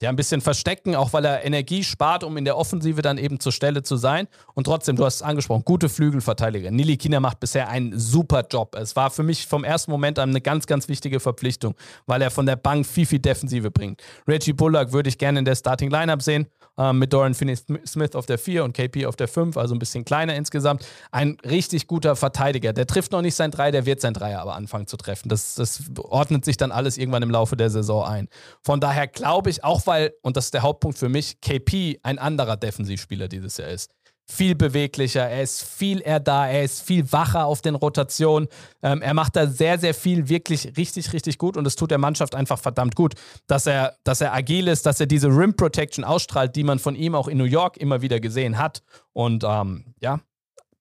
Speaker 5: ja, ein bisschen verstecken, auch weil er Energie spart, um in der Offensive dann eben zur Stelle zu sein. Und trotzdem, du hast es angesprochen, gute Flügelverteidiger. Nili Kina macht bisher einen super Job. Es war für mich vom ersten Moment an eine ganz, ganz wichtige Verpflichtung, weil er von der Bank viel, viel Defensive bringt. Reggie Bullock würde ich gerne in der Starting Lineup sehen, äh, mit Dorian Finney-Smith auf der 4 und KP auf der 5, also ein bisschen kleiner insgesamt. Ein richtig guter Verteidiger. Der trifft noch nicht sein Dreier, der wird sein Dreier aber anfangen zu treffen. Das, das ordnet sich dann alles irgendwann im Laufe der Saison ein. Von daher glaube ich, auch weil, und das ist der Hauptpunkt für mich, KP ein anderer Defensivspieler dieses Jahr ist viel beweglicher, er ist viel eher da, er ist viel wacher auf den Rotationen. Ähm, er macht da sehr, sehr viel wirklich richtig, richtig gut und es tut der Mannschaft einfach verdammt gut, dass er, dass er agil ist, dass er diese Rim Protection ausstrahlt, die man von ihm auch in New York immer wieder gesehen hat. Und ähm, ja,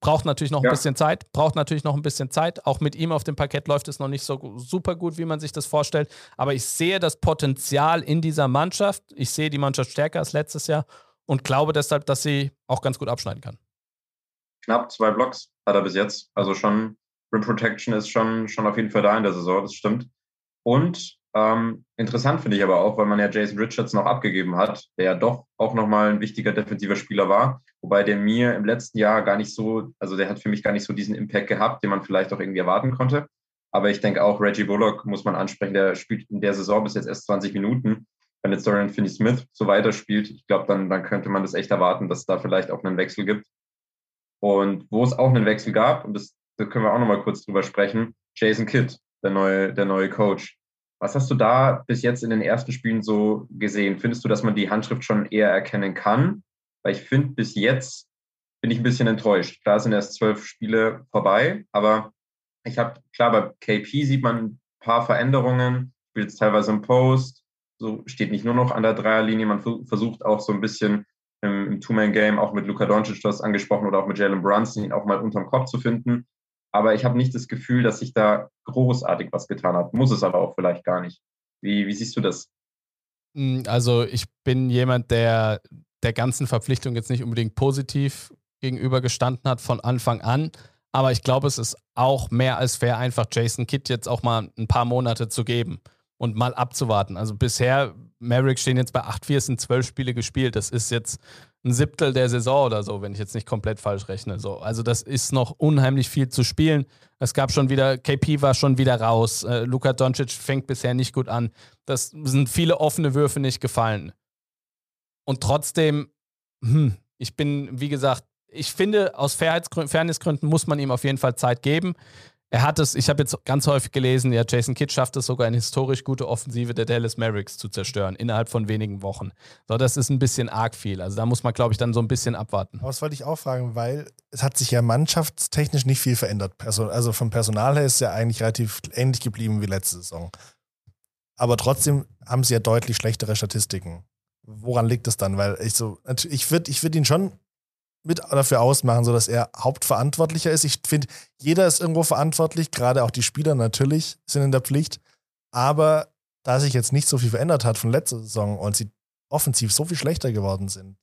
Speaker 5: braucht natürlich noch ein bisschen Zeit, braucht natürlich noch ein bisschen Zeit. Auch mit ihm auf dem Parkett läuft es noch nicht so super gut, wie man sich das vorstellt. Aber ich sehe das Potenzial in dieser Mannschaft. Ich sehe die Mannschaft stärker als letztes Jahr und glaube deshalb, dass sie auch ganz gut abschneiden kann.
Speaker 6: Knapp zwei Blocks hat er bis jetzt. Also schon, Rim Protection ist schon, schon auf jeden Fall da in der Saison, das stimmt. Und ähm, interessant finde ich aber auch, weil man ja Jason Richards noch abgegeben hat, der ja doch auch nochmal ein wichtiger defensiver Spieler war, wobei der mir im letzten Jahr gar nicht so, also der hat für mich gar nicht so diesen Impact gehabt, den man vielleicht auch irgendwie erwarten konnte. Aber ich denke auch, Reggie Bullock muss man ansprechen, der spielt in der Saison bis jetzt erst 20 Minuten wenn jetzt Dorian Finney-Smith so weiterspielt, ich glaube, dann, dann könnte man das echt erwarten, dass es da vielleicht auch einen Wechsel gibt. Und wo es auch einen Wechsel gab, und das, da können wir auch nochmal kurz drüber sprechen, Jason Kidd, der neue, der neue Coach. Was hast du da bis jetzt in den ersten Spielen so gesehen? Findest du, dass man die Handschrift schon eher erkennen kann? Weil ich finde, bis jetzt bin ich ein bisschen enttäuscht. Klar sind erst zwölf Spiele vorbei, aber ich habe, klar, bei KP sieht man ein paar Veränderungen, spielt jetzt teilweise im Post, so steht nicht nur noch an der Dreierlinie, man versucht auch so ein bisschen im, Two-Man-Game, auch mit Luka Doncic, du hast angesprochen, oder auch mit Jalen Brunson, ihn auch mal unterm Kopf zu finden. Aber ich habe nicht das Gefühl, dass sich da großartig was getan hat. Muss es aber auch vielleicht gar nicht. Wie, wie siehst du das?
Speaker 5: Hm, also ich bin jemand, der der ganzen Verpflichtung jetzt nicht unbedingt positiv gegenübergestanden hat von Anfang an. Aber ich glaube, es ist auch mehr als fair, einfach Jason Kidd jetzt auch mal ein paar Monate zu geben und mal abzuwarten. Also bisher, Mavericks stehen jetzt bei 8-4, es sind zwölf Spiele gespielt. Das ist jetzt ein Siebtel der Saison oder so, wenn ich jetzt nicht komplett falsch rechne. So, also das ist noch unheimlich viel zu spielen. Es gab schon wieder, KP war schon wieder raus. Äh, Luka Doncic fängt bisher nicht gut an. Das sind viele offene Würfe nicht gefallen. Und trotzdem, hm, ich bin, wie gesagt, ich finde, aus Fairnessgründen muss man ihm auf jeden Fall Zeit geben. Er hat es, ich habe jetzt ganz häufig gelesen, ja, Jason Kidd schafft es sogar eine historisch gute Offensive der Dallas Mavericks zu zerstören, innerhalb von wenigen Wochen. So, das ist ein bisschen arg viel. Also da muss man, glaube ich, dann so ein bisschen abwarten.
Speaker 4: Aber das wollte ich auch fragen, weil es hat sich ja mannschaftstechnisch nicht viel verändert. Also vom Personal her ist es ja eigentlich relativ ähnlich geblieben wie letzte Saison. Aber trotzdem haben sie ja deutlich schlechtere Statistiken. Woran liegt es dann? Weil ich so, ich würde ich würd ihn schon mit dafür ausmachen, sodass er Hauptverantwortlicher ist. Ich finde, jeder ist irgendwo verantwortlich, gerade auch die Spieler natürlich sind in der Pflicht. Aber da sich jetzt nicht so viel verändert hat von letzter Saison und sie offensiv so viel schlechter geworden sind,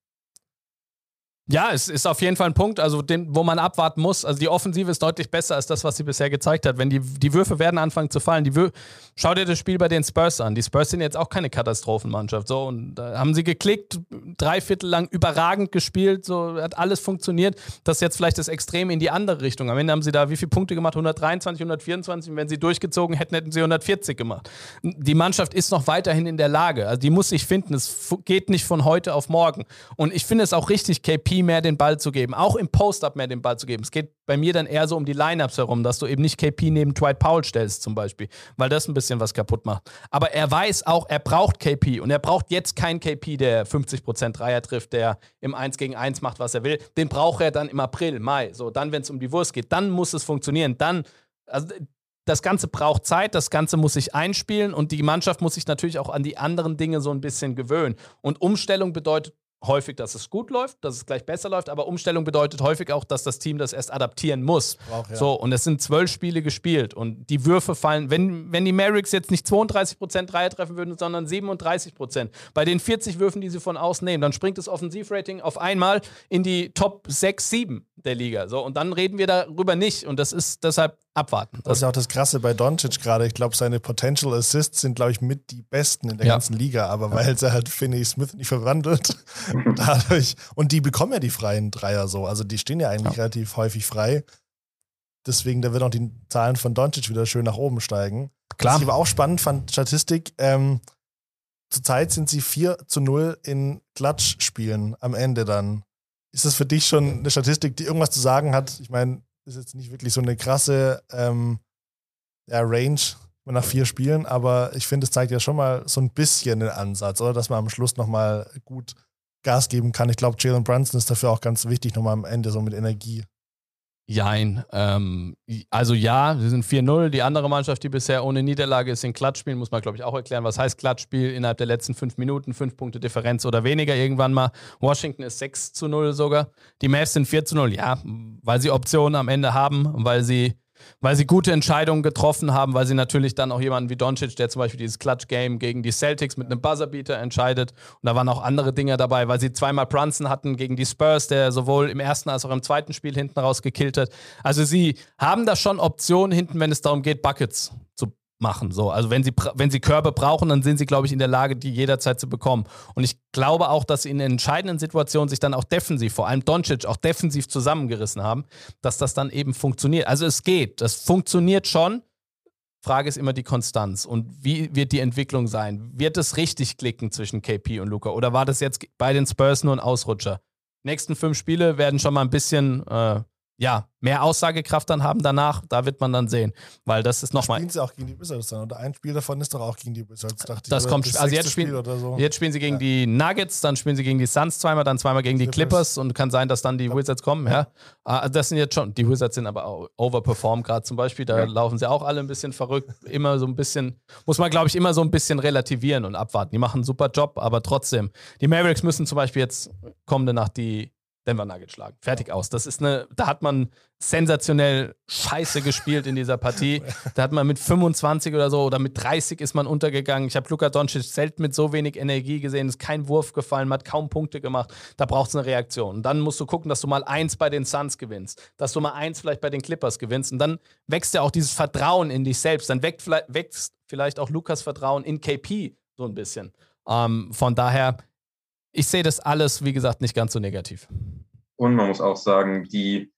Speaker 5: ja, es ist auf jeden Fall ein Punkt, also den, wo man abwarten muss. Also die Offensive ist deutlich besser als das, was sie bisher gezeigt hat. Wenn die, die Würfe werden anfangen zu fallen, die Wür schau dir das Spiel bei den Spurs an. Die Spurs sind jetzt auch keine Katastrophenmannschaft. So, und da haben sie geklickt, drei Viertel lang überragend gespielt, so hat alles funktioniert. Das ist jetzt vielleicht das Extrem in die andere Richtung. Am Ende haben sie da wie viele Punkte gemacht? 123, 124. Und wenn sie durchgezogen hätten, hätten sie 140 gemacht. Die Mannschaft ist noch weiterhin in der Lage. Also die muss sich finden. Es geht nicht von heute auf morgen. Und ich finde es auch richtig, KP mehr den Ball zu geben, auch im Post-Up mehr den Ball zu geben. Es geht bei mir dann eher so um die Lineups herum, dass du eben nicht KP neben Dwight Powell stellst zum Beispiel, weil das ein bisschen was kaputt macht. Aber er weiß auch, er braucht KP und er braucht jetzt keinen KP, der 50% Dreier trifft, der im 1 gegen 1 macht, was er will. Den braucht er dann im April, Mai. So, dann, wenn es um die Wurst geht, dann muss es funktionieren. Dann, also das Ganze braucht Zeit, das Ganze muss sich einspielen und die Mannschaft muss sich natürlich auch an die anderen Dinge so ein bisschen gewöhnen. Und Umstellung bedeutet häufig, dass es gut läuft, dass es gleich besser läuft, aber Umstellung bedeutet häufig auch, dass das Team das erst adaptieren muss.
Speaker 4: Brauch, ja.
Speaker 5: So, und es sind zwölf Spiele gespielt und die Würfe fallen, wenn, wenn die Mavericks jetzt nicht 32% Dreier treffen würden, sondern 37%, bei den 40 Würfen, die sie von außen nehmen, dann springt das Offensivrating auf einmal in die Top 6, 7 der Liga. So, und dann reden wir darüber nicht und das ist deshalb abwarten.
Speaker 4: Das ist ja auch das Krasse bei Doncic gerade. Ich glaube, seine Potential Assists sind, glaube ich, mit die besten in der
Speaker 5: Ja.
Speaker 4: ganzen Liga, aber weil er halt Finney Smith nicht verwandelt, dadurch. Und die bekommen ja die freien Dreier so. Also die stehen ja eigentlich relativ häufig frei. Deswegen, da wird auch die Zahlen von Doncic wieder schön nach oben steigen.
Speaker 5: Klar.
Speaker 4: Was ich aber auch spannend fand, Statistik, ähm, zurzeit sind sie 4 zu 0 in Klatschspielen am Ende dann. Ist das für dich schon eine Statistik, die irgendwas zu sagen hat? Ich meine, ist jetzt nicht wirklich so eine krasse ähm, ja, Range nach vier Spielen, aber ich finde, es zeigt ja schon mal so ein bisschen den Ansatz, oder? Dass man am Schluss nochmal gut Gas geben kann. Ich glaube, Jalen Brunson ist dafür auch ganz wichtig, nochmal am Ende so mit Energie.
Speaker 5: Jein. Ähm, also ja, sie sind 4-0. Die andere Mannschaft, die bisher ohne Niederlage ist in Klatschspielen, muss man, glaube ich, auch erklären. Was heißt Klatschspiel? Innerhalb der letzten fünf Minuten, fünf Punkte Differenz oder weniger irgendwann mal. Washington ist 6 zu 0 sogar. Die Mavs sind 4 zu 0, ja, weil sie Optionen am Ende haben, weil sie, weil sie gute Entscheidungen getroffen haben, weil sie natürlich dann auch jemanden wie Doncic, der zum Beispiel dieses Clutch-Game gegen die Celtics mit einem Buzzerbeater entscheidet. Und da waren auch andere Dinge dabei, weil sie zweimal Brunson hatten gegen die Spurs, der sowohl im ersten als auch im zweiten Spiel hinten raus gekillt hat. Also sie haben da schon Optionen hinten, wenn es darum geht, Buckets machen. So, also wenn sie, wenn sie Körbe brauchen, dann sind sie, glaube ich, in der Lage, die jederzeit zu bekommen. Und ich glaube auch, dass sie in entscheidenden Situationen sich dann auch defensiv, vor allem Doncic, auch defensiv zusammengerissen haben, dass das dann eben funktioniert. Also es geht, das funktioniert schon. Frage ist immer die Konstanz und wie wird die Entwicklung sein? Wird es richtig klicken zwischen KP und Luca oder war das jetzt bei den Spurs nur ein Ausrutscher? Nächsten fünf Spiele werden schon mal ein bisschen äh, ja, mehr Aussagekraft dann haben danach. Da wird man dann sehen, weil das ist nochmal.
Speaker 4: Spielen sie auch gegen die Wizards dann? Oder ein Spiel davon ist doch auch gegen die Wizards, dachte ich.
Speaker 5: Das kommt,
Speaker 4: das
Speaker 5: also jetzt spielen,
Speaker 4: Spiel so.
Speaker 5: jetzt spielen sie gegen
Speaker 4: Ja.
Speaker 5: die Nuggets, dann spielen sie gegen die Suns zweimal, dann zweimal gegen die
Speaker 4: Clippers.
Speaker 5: Und kann sein, dass dann die Wizards kommen, ja. Ah, Das sind jetzt schon, die Wizards sind aber auch overperformed gerade zum Beispiel, da
Speaker 6: Ja.
Speaker 5: laufen sie auch alle ein bisschen verrückt, immer so ein bisschen, muss man glaube ich immer so ein bisschen relativieren und abwarten. Die machen einen super Job, aber trotzdem, die Mavericks müssen zum Beispiel jetzt kommende Nacht die Denver Nuggets schlagen. Fertig aus. Das ist eine, da hat man sensationell scheiße gespielt in dieser Partie. Da hat man mit 25 oder so oder mit 30 ist man untergegangen. Ich habe Luka Doncic selten mit so wenig Energie gesehen, ist kein Wurf gefallen, man hat kaum Punkte gemacht. Da braucht es eine Reaktion. Und dann musst du gucken, dass du mal eins bei den Suns gewinnst, dass du mal eins vielleicht bei den Clippers gewinnst. Und dann wächst ja auch dieses Vertrauen in dich selbst. Dann wächst vielleicht, wächst vielleicht auch Lukas Vertrauen in KP so ein bisschen. Ähm, von daher, ich sehe das alles, wie gesagt, nicht ganz so negativ.
Speaker 6: Und man muss auch sagen, die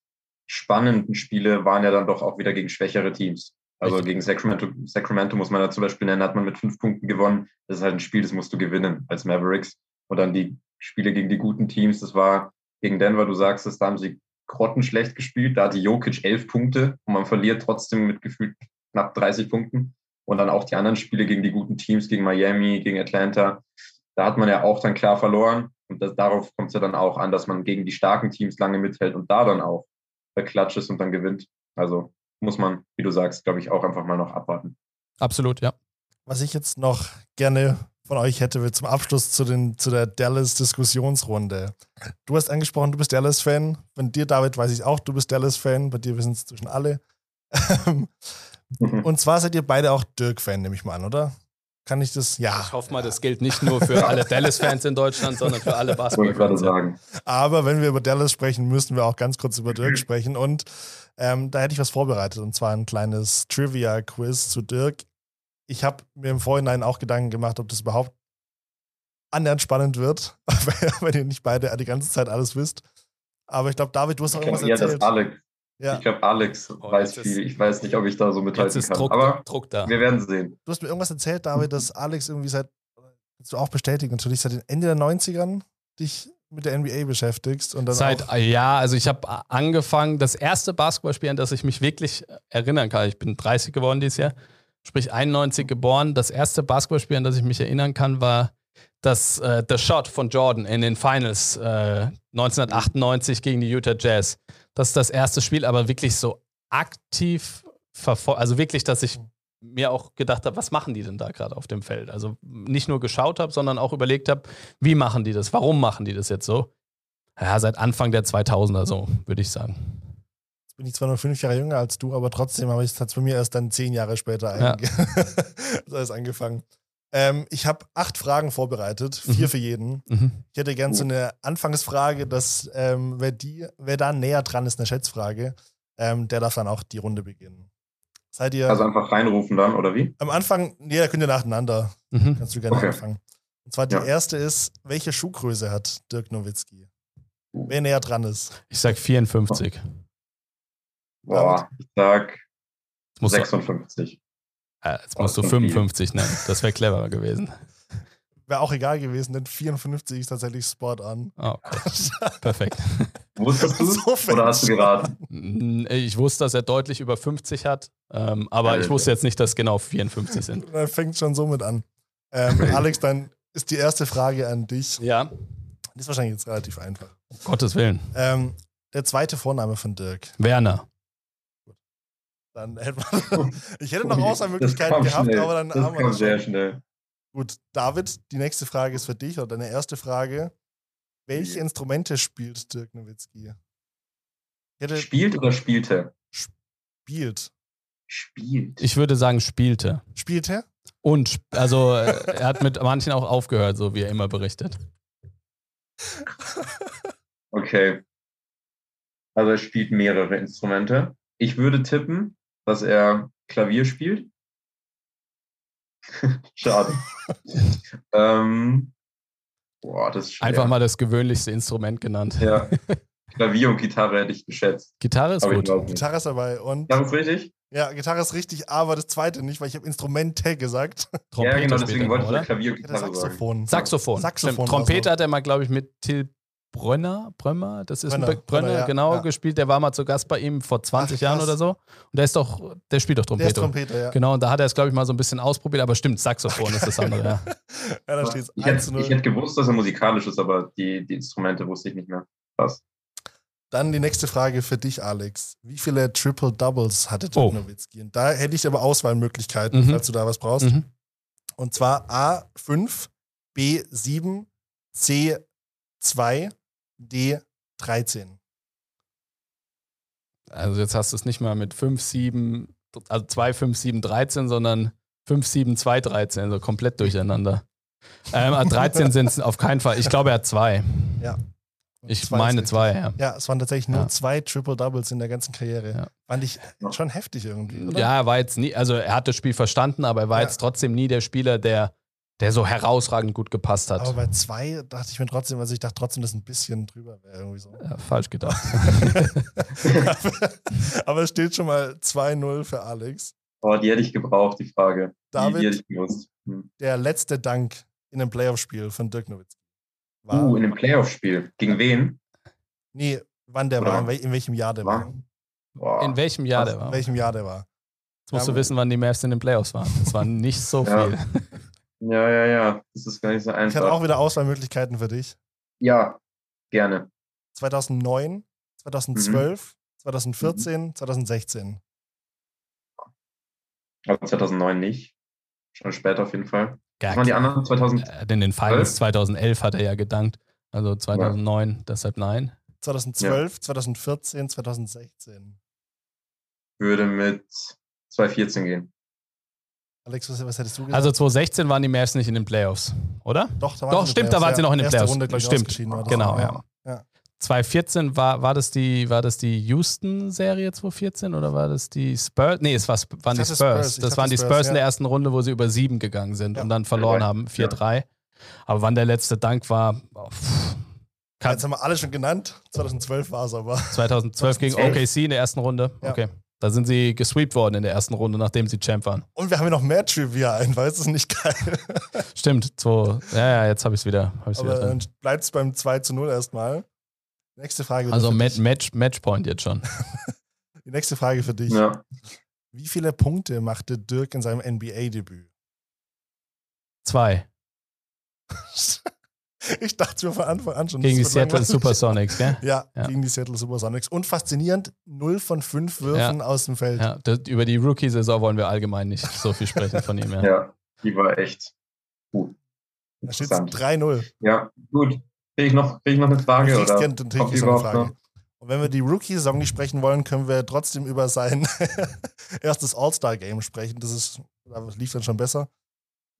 Speaker 6: spannenden Spiele waren ja dann doch auch wieder gegen schwächere Teams. Also
Speaker 5: Richtig.
Speaker 6: gegen Sacramento, Sacramento muss man da zum Beispiel nennen, hat man mit fünf Punkten gewonnen. Das ist halt ein Spiel, das musst du gewinnen als Mavericks. Und dann die Spiele gegen die guten Teams, das war gegen Denver, du sagst es, da haben sie grottenschlecht gespielt. Da hatte Jokic elf Punkte und man verliert trotzdem mit gefühlt knapp 30 Punkten. Und dann auch die anderen Spiele gegen die guten Teams, gegen Miami, gegen Atlanta. Da hat man ja auch dann klar verloren. Und das, darauf kommt es ja dann auch an, dass man gegen die starken Teams lange mithält und da dann auch beklatscht ist und dann gewinnt. Also muss man, wie du sagst, glaube ich, auch einfach mal noch abwarten.
Speaker 5: Absolut, ja.
Speaker 4: Was ich jetzt noch gerne von euch hätte, wird zum Abschluss zu, den, zu der Dallas-Diskussionsrunde. Du hast angesprochen, du bist Dallas-Fan. Von dir, David, weiß ich auch, du bist Dallas-Fan. Bei dir wissen es zwischen alle. Und zwar seid ihr beide auch Dirk-Fan, nehme ich mal an, oder? Kann ich das? Ja.
Speaker 5: Ich hoffe mal, das gilt nicht nur für alle Dallas-Fans in Deutschland, sondern für alle
Speaker 6: Das wollte ich gerade
Speaker 5: Basketball-Fans. ja.
Speaker 6: sagen.
Speaker 4: Aber wenn wir über Dallas sprechen, müssen wir auch ganz kurz über Dirk sprechen. Und ähm, da hätte ich was vorbereitet, und zwar ein kleines Trivia-Quiz zu Dirk. Ich habe mir im Vorhinein auch Gedanken gemacht, ob das überhaupt annähernd spannend wird, wenn ihr nicht beide die ganze Zeit alles wisst. Aber ich glaube, David, du hast
Speaker 6: Ich
Speaker 4: noch
Speaker 6: glaube
Speaker 4: irgendwas erzählt.
Speaker 6: Alex,
Speaker 4: Ja,
Speaker 6: ich glaube, Alex
Speaker 5: Oh,
Speaker 6: weiß viel. Ich weiß nicht, ob ich da so
Speaker 5: Jetzt
Speaker 6: mithalten
Speaker 5: ist
Speaker 6: kann.
Speaker 5: Druck,
Speaker 6: Aber
Speaker 5: Druck da.
Speaker 6: wir werden sehen.
Speaker 4: du hast mir irgendwas erzählt, David, dass Alex irgendwie seit, kannst du auch bestätigen, natürlich seit den Ende der 90ern dich mit der NBA beschäftigst. Und dann
Speaker 5: Seit,
Speaker 4: auch,
Speaker 5: ja, also ich habe angefangen, das erste Basketballspiel, an das ich mich wirklich erinnern kann, ich bin 30 geworden dieses Jahr, sprich 91 geboren. Das erste Basketballspiel, an das ich mich erinnern kann, war das äh, The Shot von Jordan in den Finals äh, 1998 gegen die Utah Jazz. Das ist das erste Spiel, aber wirklich so aktiv verfolgt, also wirklich, dass ich mir auch gedacht habe, was machen die denn da gerade auf dem Feld? Also nicht nur geschaut habe, sondern auch überlegt habe, wie machen die das? Warum machen die das jetzt so? Ja, seit Anfang der 2000er so, würde ich sagen.
Speaker 4: Jetzt bin ich zwar nur fünf Jahre jünger als du, aber trotzdem habe ich es bei mir erst dann zehn Jahre später
Speaker 5: Ja.
Speaker 4: alles angefangen. Ähm, ich habe acht Fragen vorbereitet, vier
Speaker 5: Mhm.
Speaker 4: für jeden.
Speaker 5: Mhm.
Speaker 4: Ich hätte gern so eine Anfangsfrage, dass ähm, wer, die, wer da näher dran ist, eine Schätzfrage, ähm, der darf dann auch die Runde beginnen. Seid ihr
Speaker 6: Also einfach reinrufen dann, oder wie?
Speaker 4: am Anfang, nee, da könnt ihr nacheinander.
Speaker 5: Mhm.
Speaker 4: Kannst du gerne
Speaker 6: Okay.
Speaker 4: anfangen. Und zwar die
Speaker 6: Ja.
Speaker 4: erste ist, welche Schuhgröße hat Dirk Nowitzki? Wer näher dran ist.
Speaker 5: Ich sag 54.
Speaker 6: Boah, ich sag
Speaker 5: Jetzt musst, du,
Speaker 6: 56.
Speaker 5: äh, jetzt musst du
Speaker 6: Oh, schon viel.
Speaker 5: 55 nennen. Das wäre clever gewesen.
Speaker 4: Wäre auch egal gewesen, denn 54 ist tatsächlich Spot on.
Speaker 5: Oh. Perfekt.
Speaker 6: Wusstest du
Speaker 4: So
Speaker 6: Oder hast du geraten?
Speaker 5: Mm, Ich wusste, dass er deutlich über 50 hat, ähm, aber ich wusste jetzt nicht, dass genau 54 sind.
Speaker 4: Dann fängt schon somit an. Ähm, Alex, dann ist die erste Frage an dich.
Speaker 5: Ja,
Speaker 4: Die ist wahrscheinlich jetzt relativ einfach.
Speaker 5: um Gottes Willen.
Speaker 4: Ähm, der zweite Vorname von Dirk.
Speaker 5: Werner.
Speaker 4: Dann hätte man, ich hätte noch Auswahlmöglichkeiten gehabt,
Speaker 6: schnell.
Speaker 4: aber dann
Speaker 6: das
Speaker 4: haben wir
Speaker 6: kam
Speaker 4: das
Speaker 6: sehr schnell.
Speaker 4: Gut, David, die nächste Frage ist für dich oder deine erste Frage. Welche
Speaker 6: Ja.
Speaker 4: Instrumente spielt Dirk Nowitzki? Hätte
Speaker 6: Spielt oder spielte?
Speaker 4: spielt.
Speaker 6: Spielt.
Speaker 5: Ich würde sagen, spielte.
Speaker 4: Spielt er?
Speaker 5: Und, also, äh, er hat mit manchen auch aufgehört, so wie er immer berichtet.
Speaker 6: Okay. Also er spielt mehrere Instrumente. Ich würde tippen, dass er Klavier spielt. Schade. ähm, boah, das ist schwer.
Speaker 5: Einfach mal das gewöhnlichste Instrument genannt.
Speaker 6: Ja. Klavier und Gitarre hätte ich geschätzt.
Speaker 5: Gitarre ist
Speaker 6: Aber
Speaker 5: gut.
Speaker 4: Gitarre ist dabei. Und
Speaker 6: Das ist richtig?
Speaker 4: ja, Gitarre ist richtig, aber das zweite nicht, weil ich habe Instrumente gesagt.
Speaker 5: Trompete
Speaker 6: ja, genau, deswegen wollte ich Klavier und Gitarre sagen.
Speaker 4: Saxophon.
Speaker 5: Saxophon.
Speaker 4: Saxophon
Speaker 5: Stimmt.
Speaker 4: war's
Speaker 5: Trompete
Speaker 4: noch.
Speaker 5: hat er mal, glaube ich, mit Till Brönner, Brömer, das ist
Speaker 4: Brönner,
Speaker 5: Brönner,
Speaker 4: Brönner, ja,
Speaker 5: genau,
Speaker 4: ja.
Speaker 5: gespielt. Der war mal zu Gast bei ihm vor 20
Speaker 4: Ach,
Speaker 5: Jahren oder so. Und der ist doch, der spielt doch
Speaker 4: Der
Speaker 5: Trompete.
Speaker 4: ist Trompete, ja.
Speaker 5: Genau, und da hat er es, glaube ich, mal so ein bisschen ausprobiert, aber stimmt, Saxophon ist das andere, ja.
Speaker 4: ja, da steht es
Speaker 6: Ich
Speaker 4: 1 zu
Speaker 6: hätte,
Speaker 4: 0.
Speaker 6: ich hätte gewusst, dass er musikalisch ist, aber die, die Instrumente wusste ich nicht mehr. Krass.
Speaker 4: Dann die nächste Frage für dich, Alex. Wie viele Triple Doubles hatte Dirk
Speaker 5: Oh.
Speaker 4: Nowitzki? Und da hätte ich aber Auswahlmöglichkeiten,
Speaker 5: Mhm.
Speaker 4: falls du da was brauchst.
Speaker 5: Mhm.
Speaker 4: Und zwar A5, B7, C2, D13.
Speaker 5: Also jetzt hast du es nicht mal mit 5, 7, also 2, 5, 7, 13, sondern 5, 7, 2, 13, also komplett durcheinander. Ähm, ah, 13 sind es auf keinen Fall. Ich glaube, er hat zwei.
Speaker 4: Ja.
Speaker 5: Ich
Speaker 4: Zwei
Speaker 5: meine zwei, ja.
Speaker 4: Ja, es waren tatsächlich nur
Speaker 5: Ja.
Speaker 4: zwei Triple Doubles in der ganzen Karriere.
Speaker 5: Ja.
Speaker 4: Fand ich schon heftig irgendwie, oder?
Speaker 5: Ja, er war jetzt nie, also er hat das Spiel verstanden, aber er war
Speaker 4: Ja.
Speaker 5: jetzt trotzdem nie der Spieler, der, der so herausragend gut gepasst hat.
Speaker 4: Aber bei zwei dachte ich mir trotzdem, also ich dachte trotzdem, dass ein bisschen drüber wäre irgendwie so.
Speaker 5: Ja, falsch gedacht.
Speaker 4: Aber es steht schon mal 2-0 für Alex.
Speaker 6: Oh, die hätte ich gebraucht, die Frage. Die,
Speaker 4: David?
Speaker 6: die hätte ich gewusst. Hm.
Speaker 4: Der letzte Dank in einem Playoff-Spiel von Dirk Nowitzki. War,
Speaker 6: Uh, in einem Playoff-Spiel. Gegen wen?
Speaker 4: nee, wann der
Speaker 6: Oder
Speaker 4: war, in, wel in welchem Jahr der war.
Speaker 6: War?
Speaker 5: In welchem Jahr
Speaker 6: Was?
Speaker 5: der war?
Speaker 4: In welchem Jahr der war.
Speaker 5: Jetzt musst
Speaker 4: Ja,
Speaker 5: du wissen, wann die Mavs in den Playoffs waren. Das war nicht so
Speaker 6: Ja.
Speaker 5: viel.
Speaker 6: Ja, ja, ja. Das ist gar nicht so
Speaker 4: Ich hatte
Speaker 6: einfach.
Speaker 4: auch wieder Auswahlmöglichkeiten für dich.
Speaker 6: ja, gerne.
Speaker 4: 2009, 2012,
Speaker 6: Mhm.
Speaker 4: 2014, 2016.
Speaker 6: Aber 2009 nicht. Schon später auf jeden Fall.
Speaker 5: Ja,
Speaker 6: Was waren die anderen? 2000?
Speaker 5: Er hat In den Finals
Speaker 6: Zwölf?
Speaker 5: 2011 hat er ja gedankt. Also 2009, deshalb nein.
Speaker 4: 2012, 2014, 2016.
Speaker 6: Würde mit 2014 gehen.
Speaker 4: Alex, was, was hättest du gesagt?
Speaker 5: Also 2016 waren die Mavs nicht in den Playoffs, oder?
Speaker 4: doch, da waren
Speaker 5: doch,
Speaker 4: sie
Speaker 5: stimmt, da waren sie noch in den
Speaker 4: Erste
Speaker 5: Playoffs.
Speaker 4: Runde, ich,
Speaker 5: Stimmt.
Speaker 4: ausgeschieden war das.
Speaker 5: Genau, ja.
Speaker 4: Ja.
Speaker 5: 2014 war, war das die, war das die Houston-Serie 2014 oder war das die Spurs? Nee, es war, waren die Spurs.
Speaker 4: Spurs,
Speaker 5: Das waren die
Speaker 4: Spurs,
Speaker 5: Spurs in
Speaker 4: ja.
Speaker 5: der ersten Runde, wo sie über sieben gegangen sind
Speaker 4: Ja.
Speaker 5: und dann verloren
Speaker 6: Ja.
Speaker 5: haben, 4-3. Aber wann der letzte Dank war, oh, pff, kann,
Speaker 4: Jetzt haben wir alle schon genannt. 2012 war es aber.
Speaker 5: 2012 gegen
Speaker 6: 2012.
Speaker 5: OKC in der ersten Runde.
Speaker 4: Ja.
Speaker 5: Okay. Da sind sie gesweept worden in der ersten Runde, nachdem sie Champ waren.
Speaker 4: Und wir haben ja noch mehr Trivia ein, weil es ist nicht geil.
Speaker 5: Stimmt, so, ja, ja, jetzt habe ich es wieder, hab ich's wieder
Speaker 4: Aber
Speaker 5: drin.
Speaker 4: dann bleibt es beim 2 zu 0 erstmal. Nächste Frage. wieder
Speaker 5: Also
Speaker 4: für
Speaker 5: Match,
Speaker 4: dich.
Speaker 5: Match, Matchpoint jetzt schon.
Speaker 4: Die nächste Frage für dich.
Speaker 6: Ja.
Speaker 4: Wie viele Punkte machte Dirk in seinem NBA-Debüt?
Speaker 5: Zwei.
Speaker 4: Ich dachte mir von Anfang an schon.
Speaker 5: Gegen die Seattle
Speaker 4: langweilig.
Speaker 5: Supersonics, gell?
Speaker 4: Ja,
Speaker 5: Ja.
Speaker 4: gegen die Seattle Supersonics. Und faszinierend, 0 von 5 Würfen aus dem Feld.
Speaker 5: Ja, das, über die Rookie-Saison wollen wir allgemein nicht so viel sprechen von ihm. Ja.
Speaker 6: Ja, die war echt gut.
Speaker 4: Da steht
Speaker 6: Interessant.
Speaker 4: 3-0.
Speaker 6: Ja, gut. Kriege ich, noch- krieg ich noch eine Frage? Oder
Speaker 4: gerne- dann krieg ich so eine Frage.
Speaker 6: noch?
Speaker 4: Und wenn wir die Rookie-Saison nicht sprechen wollen, können wir trotzdem über sein erstes All-Star-Game sprechen. Das ist, das lief dann schon besser.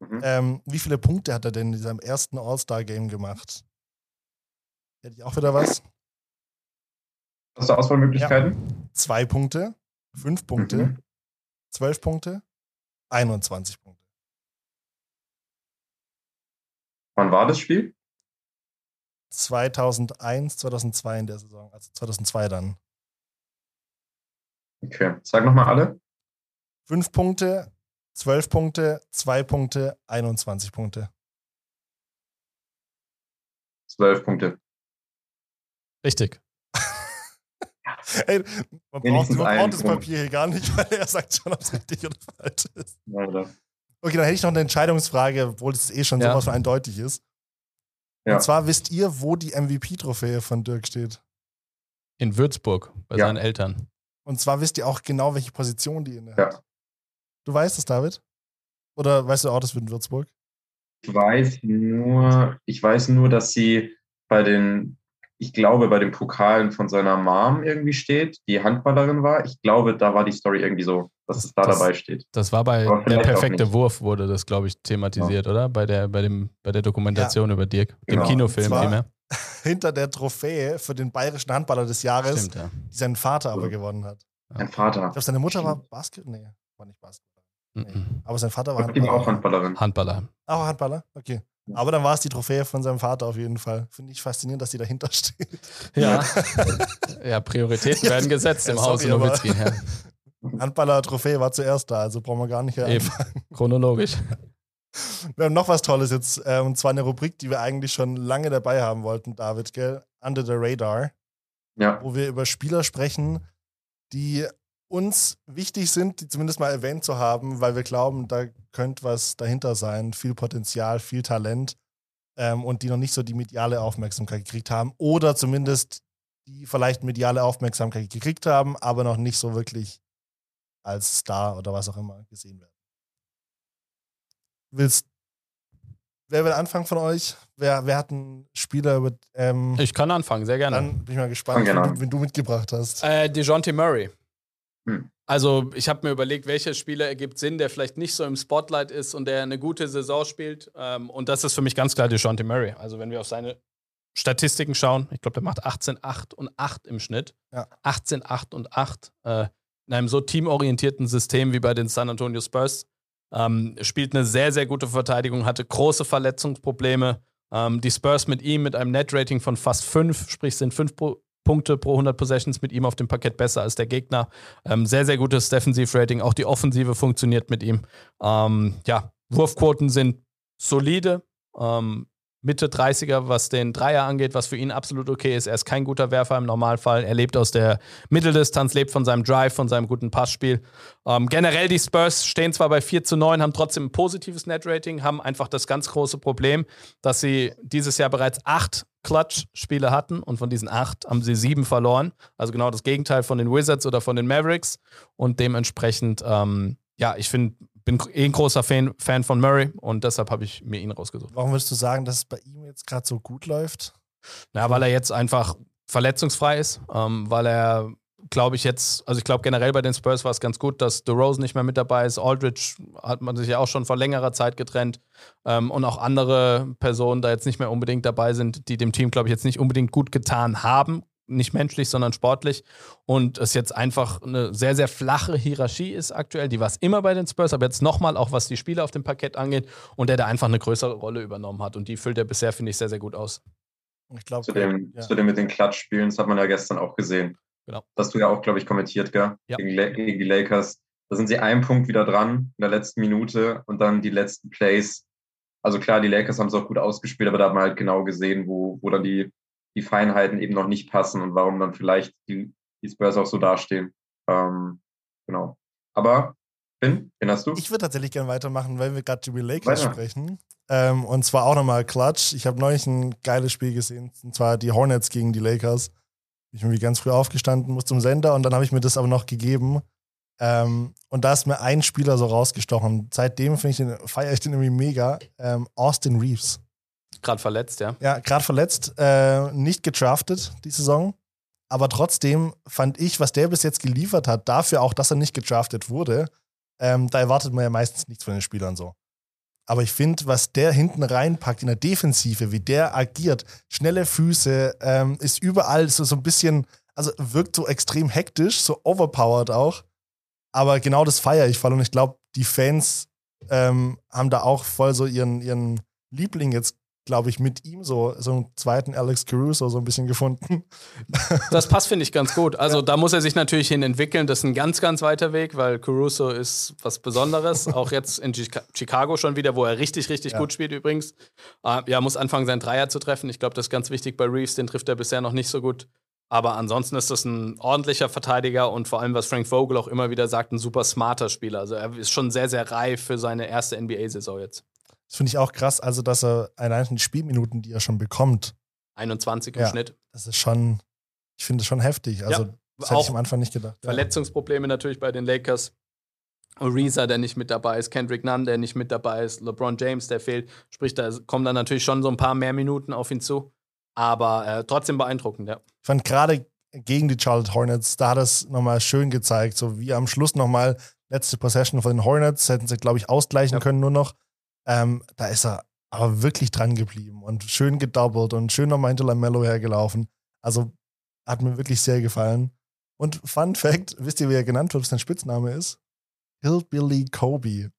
Speaker 6: Mhm.
Speaker 4: Ähm, wie viele Punkte hat er denn in seinem ersten All-Star-Game gemacht? Hätte ich auch wieder was?
Speaker 6: Hast du Auswahlmöglichkeiten?
Speaker 4: Zwei Punkte, fünf Punkte,
Speaker 6: Mhm.
Speaker 4: zwölf Punkte, 21 Punkte.
Speaker 6: Wann war das Spiel?
Speaker 4: 2001, 2002 in der Saison, also 2002 dann.
Speaker 6: Okay. Sag nochmal alle.
Speaker 4: Fünf Punkte, zwölf Punkte, zwei Punkte, 21 Punkte.
Speaker 6: Zwölf Punkte.
Speaker 5: Richtig.
Speaker 4: Ey, man braucht, man braucht das. Papier hier gar nicht, weil er sagt schon, ob es richtig oder falsch ist.
Speaker 6: Alter.
Speaker 4: Okay, dann hätte ich noch eine Entscheidungsfrage, obwohl es eh schon
Speaker 5: Ja.
Speaker 4: sowas von eindeutig ist.
Speaker 6: Ja.
Speaker 4: Und zwar wisst ihr, wo die MVP-Trophäe von Dirk steht.
Speaker 5: In Würzburg, bei
Speaker 6: Ja.
Speaker 5: seinen Eltern.
Speaker 4: Und zwar wisst ihr auch genau, welche Position die inne
Speaker 6: Ja.
Speaker 4: hat. Du weißt es, David? Oder weißt du auch, das wird in Würzburg?
Speaker 6: Ich weiß nur, ich weiß nur, dass sie bei den, ich glaube, bei den Pokalen von seiner Mom irgendwie steht, die Handballerin war. Ich glaube, da war die Story irgendwie so, dass es da
Speaker 5: Das-
Speaker 6: dabei steht.
Speaker 5: Das war bei der perfekte. Wurf, wurde das, glaube ich, thematisiert, oder? Bei der, bei, dem, bei der Dokumentation über Dirk, dem
Speaker 6: Genau.
Speaker 5: Kinofilm
Speaker 4: Und zwar-
Speaker 5: vielmehr.
Speaker 4: Hinter der Trophäe für den bayerischen Handballer des Jahres,
Speaker 5: Stimmt, ja.
Speaker 4: die sein Vater aber gewonnen hat.
Speaker 6: Ein Vater.
Speaker 4: Ich glaube, seine Mutter war
Speaker 6: Stimmt.
Speaker 4: Basket. Nee, war nicht Basket.
Speaker 5: Mhm.
Speaker 4: Aber sein Vater war
Speaker 6: war auch
Speaker 4: Handballer.
Speaker 6: Handballerin.
Speaker 5: Handballer.
Speaker 4: Auch Handballer? Okay. Aber dann war es die Trophäe von seinem Vater auf jeden Fall. Finde ich faszinierend, dass die dahinter steht.
Speaker 5: Ja. ja, Prioritäten werden gesetzt im
Speaker 4: aber-
Speaker 5: Nowitzki. Ja.
Speaker 4: Handballer-Trophäe war zuerst da, also brauchen wir gar nicht hier
Speaker 5: Eben.
Speaker 4: anfangen.
Speaker 5: Chronologisch.
Speaker 4: Wir haben noch was Tolles jetzt, äh, und zwar eine Rubrik, die wir eigentlich schon lange dabei haben wollten, David, gell? Under the Radar,
Speaker 6: Ja,
Speaker 4: wo wir über Spieler sprechen, die uns wichtig sind, die zumindest mal erwähnt zu haben, weil wir glauben, da könnte was dahinter sein, viel Potenzial, viel Talent ähm, und die noch nicht so die mediale Aufmerksamkeit gekriegt haben oder zumindest die vielleicht mediale Aufmerksamkeit gekriegt haben, aber noch nicht so wirklich als Star oder was auch immer gesehen werden. Willst Wer will anfangen von euch? Wer, wer hat einen Spieler über. Ähm,
Speaker 5: Ich kann anfangen, sehr gerne.
Speaker 4: dann bin ich mal gespannt, wenn
Speaker 6: an.
Speaker 4: du, wenn du mitgebracht hast.
Speaker 5: Äh, DeJounte Murray.
Speaker 6: Hm.
Speaker 5: Also, ich habe mir überlegt, welcher Spieler ergibt Sinn, der vielleicht nicht so im Spotlight ist und der eine gute Saison spielt. Ähm, und das ist für mich ganz klar DeJounte Murray. Also, wenn wir auf seine Statistiken schauen, ich glaube, der macht 18, 8 und 8 im Schnitt.
Speaker 4: Ja.
Speaker 5: 18, 8 und 8. Äh, in einem so teamorientierten System wie bei den San Antonio Spurs. Ähm, spielt eine sehr, sehr gute Verteidigung, hatte große Verletzungsprobleme. Ähm, die Spurs mit ihm mit einem Net-Rating von fast 5, sprich sind 5 pro, Punkte pro 100 Possessions mit ihm auf dem Parkett besser als der Gegner. Ähm, sehr, sehr gutes Defensiv-Rating. Auch die Offensive funktioniert mit ihm. Ähm, ja, Wurfquoten sind solide. Ähm, Mitte 30er, was den Dreier angeht, was für ihn absolut okay ist. Er ist kein guter Werfer im Normalfall. Er lebt aus der Mitteldistanz, lebt von seinem Drive, von seinem guten Passspiel. Ähm, generell, die Spurs stehen zwar bei 4 zu 9, haben trotzdem ein positives Net-Rating, haben einfach das ganz große Problem, dass sie dieses Jahr bereits acht Clutch-Spiele hatten und von diesen acht haben sie sieben verloren. Also genau das Gegenteil von den Wizards oder von den Mavericks. Und dementsprechend, ähm, ja, ich finde, bin eh ein großer Fan, Fan von Murray und deshalb habe ich mir ihn rausgesucht.
Speaker 4: Warum würdest du sagen, dass es bei ihm jetzt gerade so gut läuft?
Speaker 5: Ja, weil er jetzt einfach verletzungsfrei ist, ähm, weil er, glaube ich, jetzt, also ich glaube generell bei den Spurs war es ganz gut, dass DeRozan nicht mehr mit dabei ist. Aldridge hat man sich ja auch schon vor längerer Zeit getrennt ähm, und auch andere Personen da jetzt nicht mehr unbedingt dabei sind, die dem Team, glaube ich, jetzt nicht unbedingt gut getan haben. Nicht menschlich, sondern sportlich. Und es jetzt einfach eine sehr, sehr flache Hierarchie ist aktuell. Die war es immer bei den Spurs, aber jetzt nochmal, auch was die Spieler auf dem Parkett angeht. Und der da einfach eine größere Rolle übernommen hat. Und die füllt er bisher, finde ich, sehr, sehr gut aus.
Speaker 4: Ich glaube,
Speaker 6: zu dem,
Speaker 4: ja.
Speaker 6: zu dem mit den Klatschspielen, das hat man ja gestern auch gesehen.
Speaker 5: Genau.
Speaker 6: Das hast du ja auch, glaube ich, kommentiert, gell?
Speaker 5: Ja.
Speaker 6: Gegen, gegen die Lakers. Da sind sie einen Punkt wieder dran in der letzten Minute und dann die letzten Plays. Also klar, die Lakers haben es auch gut ausgespielt, aber da hat man halt genau gesehen, wo, wo dann die, die Feinheiten eben noch nicht passen und warum dann vielleicht die, die Spurs auch so dastehen. Ähm, genau. Aber, Finn, wen hast du?
Speaker 4: Ich würde tatsächlich gerne weitermachen, weil wir gerade über die Lakers
Speaker 6: Weiter.
Speaker 4: sprechen. Ähm, und zwar auch nochmal Klatsch. Ich habe neulich ein geiles Spiel gesehen, und zwar die Hornets gegen die Lakers. Ich bin wie ganz früh aufgestanden, muss zum Sender und dann habe ich mir das aber noch gegeben. Ähm, und da ist mir ein Spieler so rausgestochen. Seitdem ich den, feiere ich den irgendwie mega. Ähm, Austin Reeves.
Speaker 5: Gerade verletzt, ja.
Speaker 4: Ja, gerade verletzt. Äh, nicht gedraftet die Saison. Aber trotzdem fand ich, was der bis jetzt geliefert hat, dafür auch, dass er nicht gedraftet wurde, ähm, da erwartet man ja meistens nichts von den Spielern so. Aber ich finde, was der hinten reinpackt in der Defensive, wie der agiert, schnelle Füße, ähm, ist überall so, so ein bisschen, also wirkt so extrem hektisch, so overpowered auch. Aber genau das feiere ich voll und ich glaube, die Fans ähm, haben da auch voll so ihren, ihren Liebling jetzt glaube ich, mit ihm so, so einen zweiten Alex Caruso so ein bisschen gefunden.
Speaker 5: Das passt, finde ich, ganz gut. Also ja. da muss er sich natürlich hin entwickeln. Das ist ein ganz, ganz weiter Weg, weil Caruso ist was Besonderes. Auch jetzt in Chicago schon wieder, wo er richtig, richtig ja. gut spielt übrigens. Uh, ja, muss anfangen, seinen Dreier zu treffen. Ich glaube, das ist ganz wichtig bei Reeves. Den trifft er bisher noch nicht so gut. Aber ansonsten ist das ein ordentlicher Verteidiger und vor allem, was Frank Vogel auch immer wieder sagt, ein super smarter Spieler. Also er ist schon sehr, sehr reif für seine erste NBA-Saison jetzt.
Speaker 4: Das finde ich auch krass, also dass er allein die Spielminuten, die er schon bekommt.
Speaker 5: 21 im ja, Schnitt.
Speaker 4: Das ist schon, ich finde es schon heftig. Also, ja, das hätte ich am Anfang nicht gedacht.
Speaker 5: Verletzungsprobleme natürlich bei den Lakers. Ariza, der nicht mit dabei ist, Kendrick Nunn, der nicht mit dabei ist, LeBron James, der fehlt. Sprich, da kommen dann natürlich schon so ein paar mehr Minuten auf ihn zu. Aber äh, trotzdem beeindruckend, ja.
Speaker 4: Ich fand gerade gegen die Charlotte Hornets, da hat es nochmal schön gezeigt, so wie am Schluss nochmal letzte Possession von den Hornets, hätten sie, glaube ich, ausgleichen ja. können nur noch. Ähm, da ist er aber wirklich dran geblieben und schön gedoubled und schön nochmal hinter Lamello hergelaufen. Also hat mir wirklich sehr gefallen. Und Fun Fact: Wisst ihr, wie er genannt wird, was sein Spitzname ist? Hillbilly Kobe.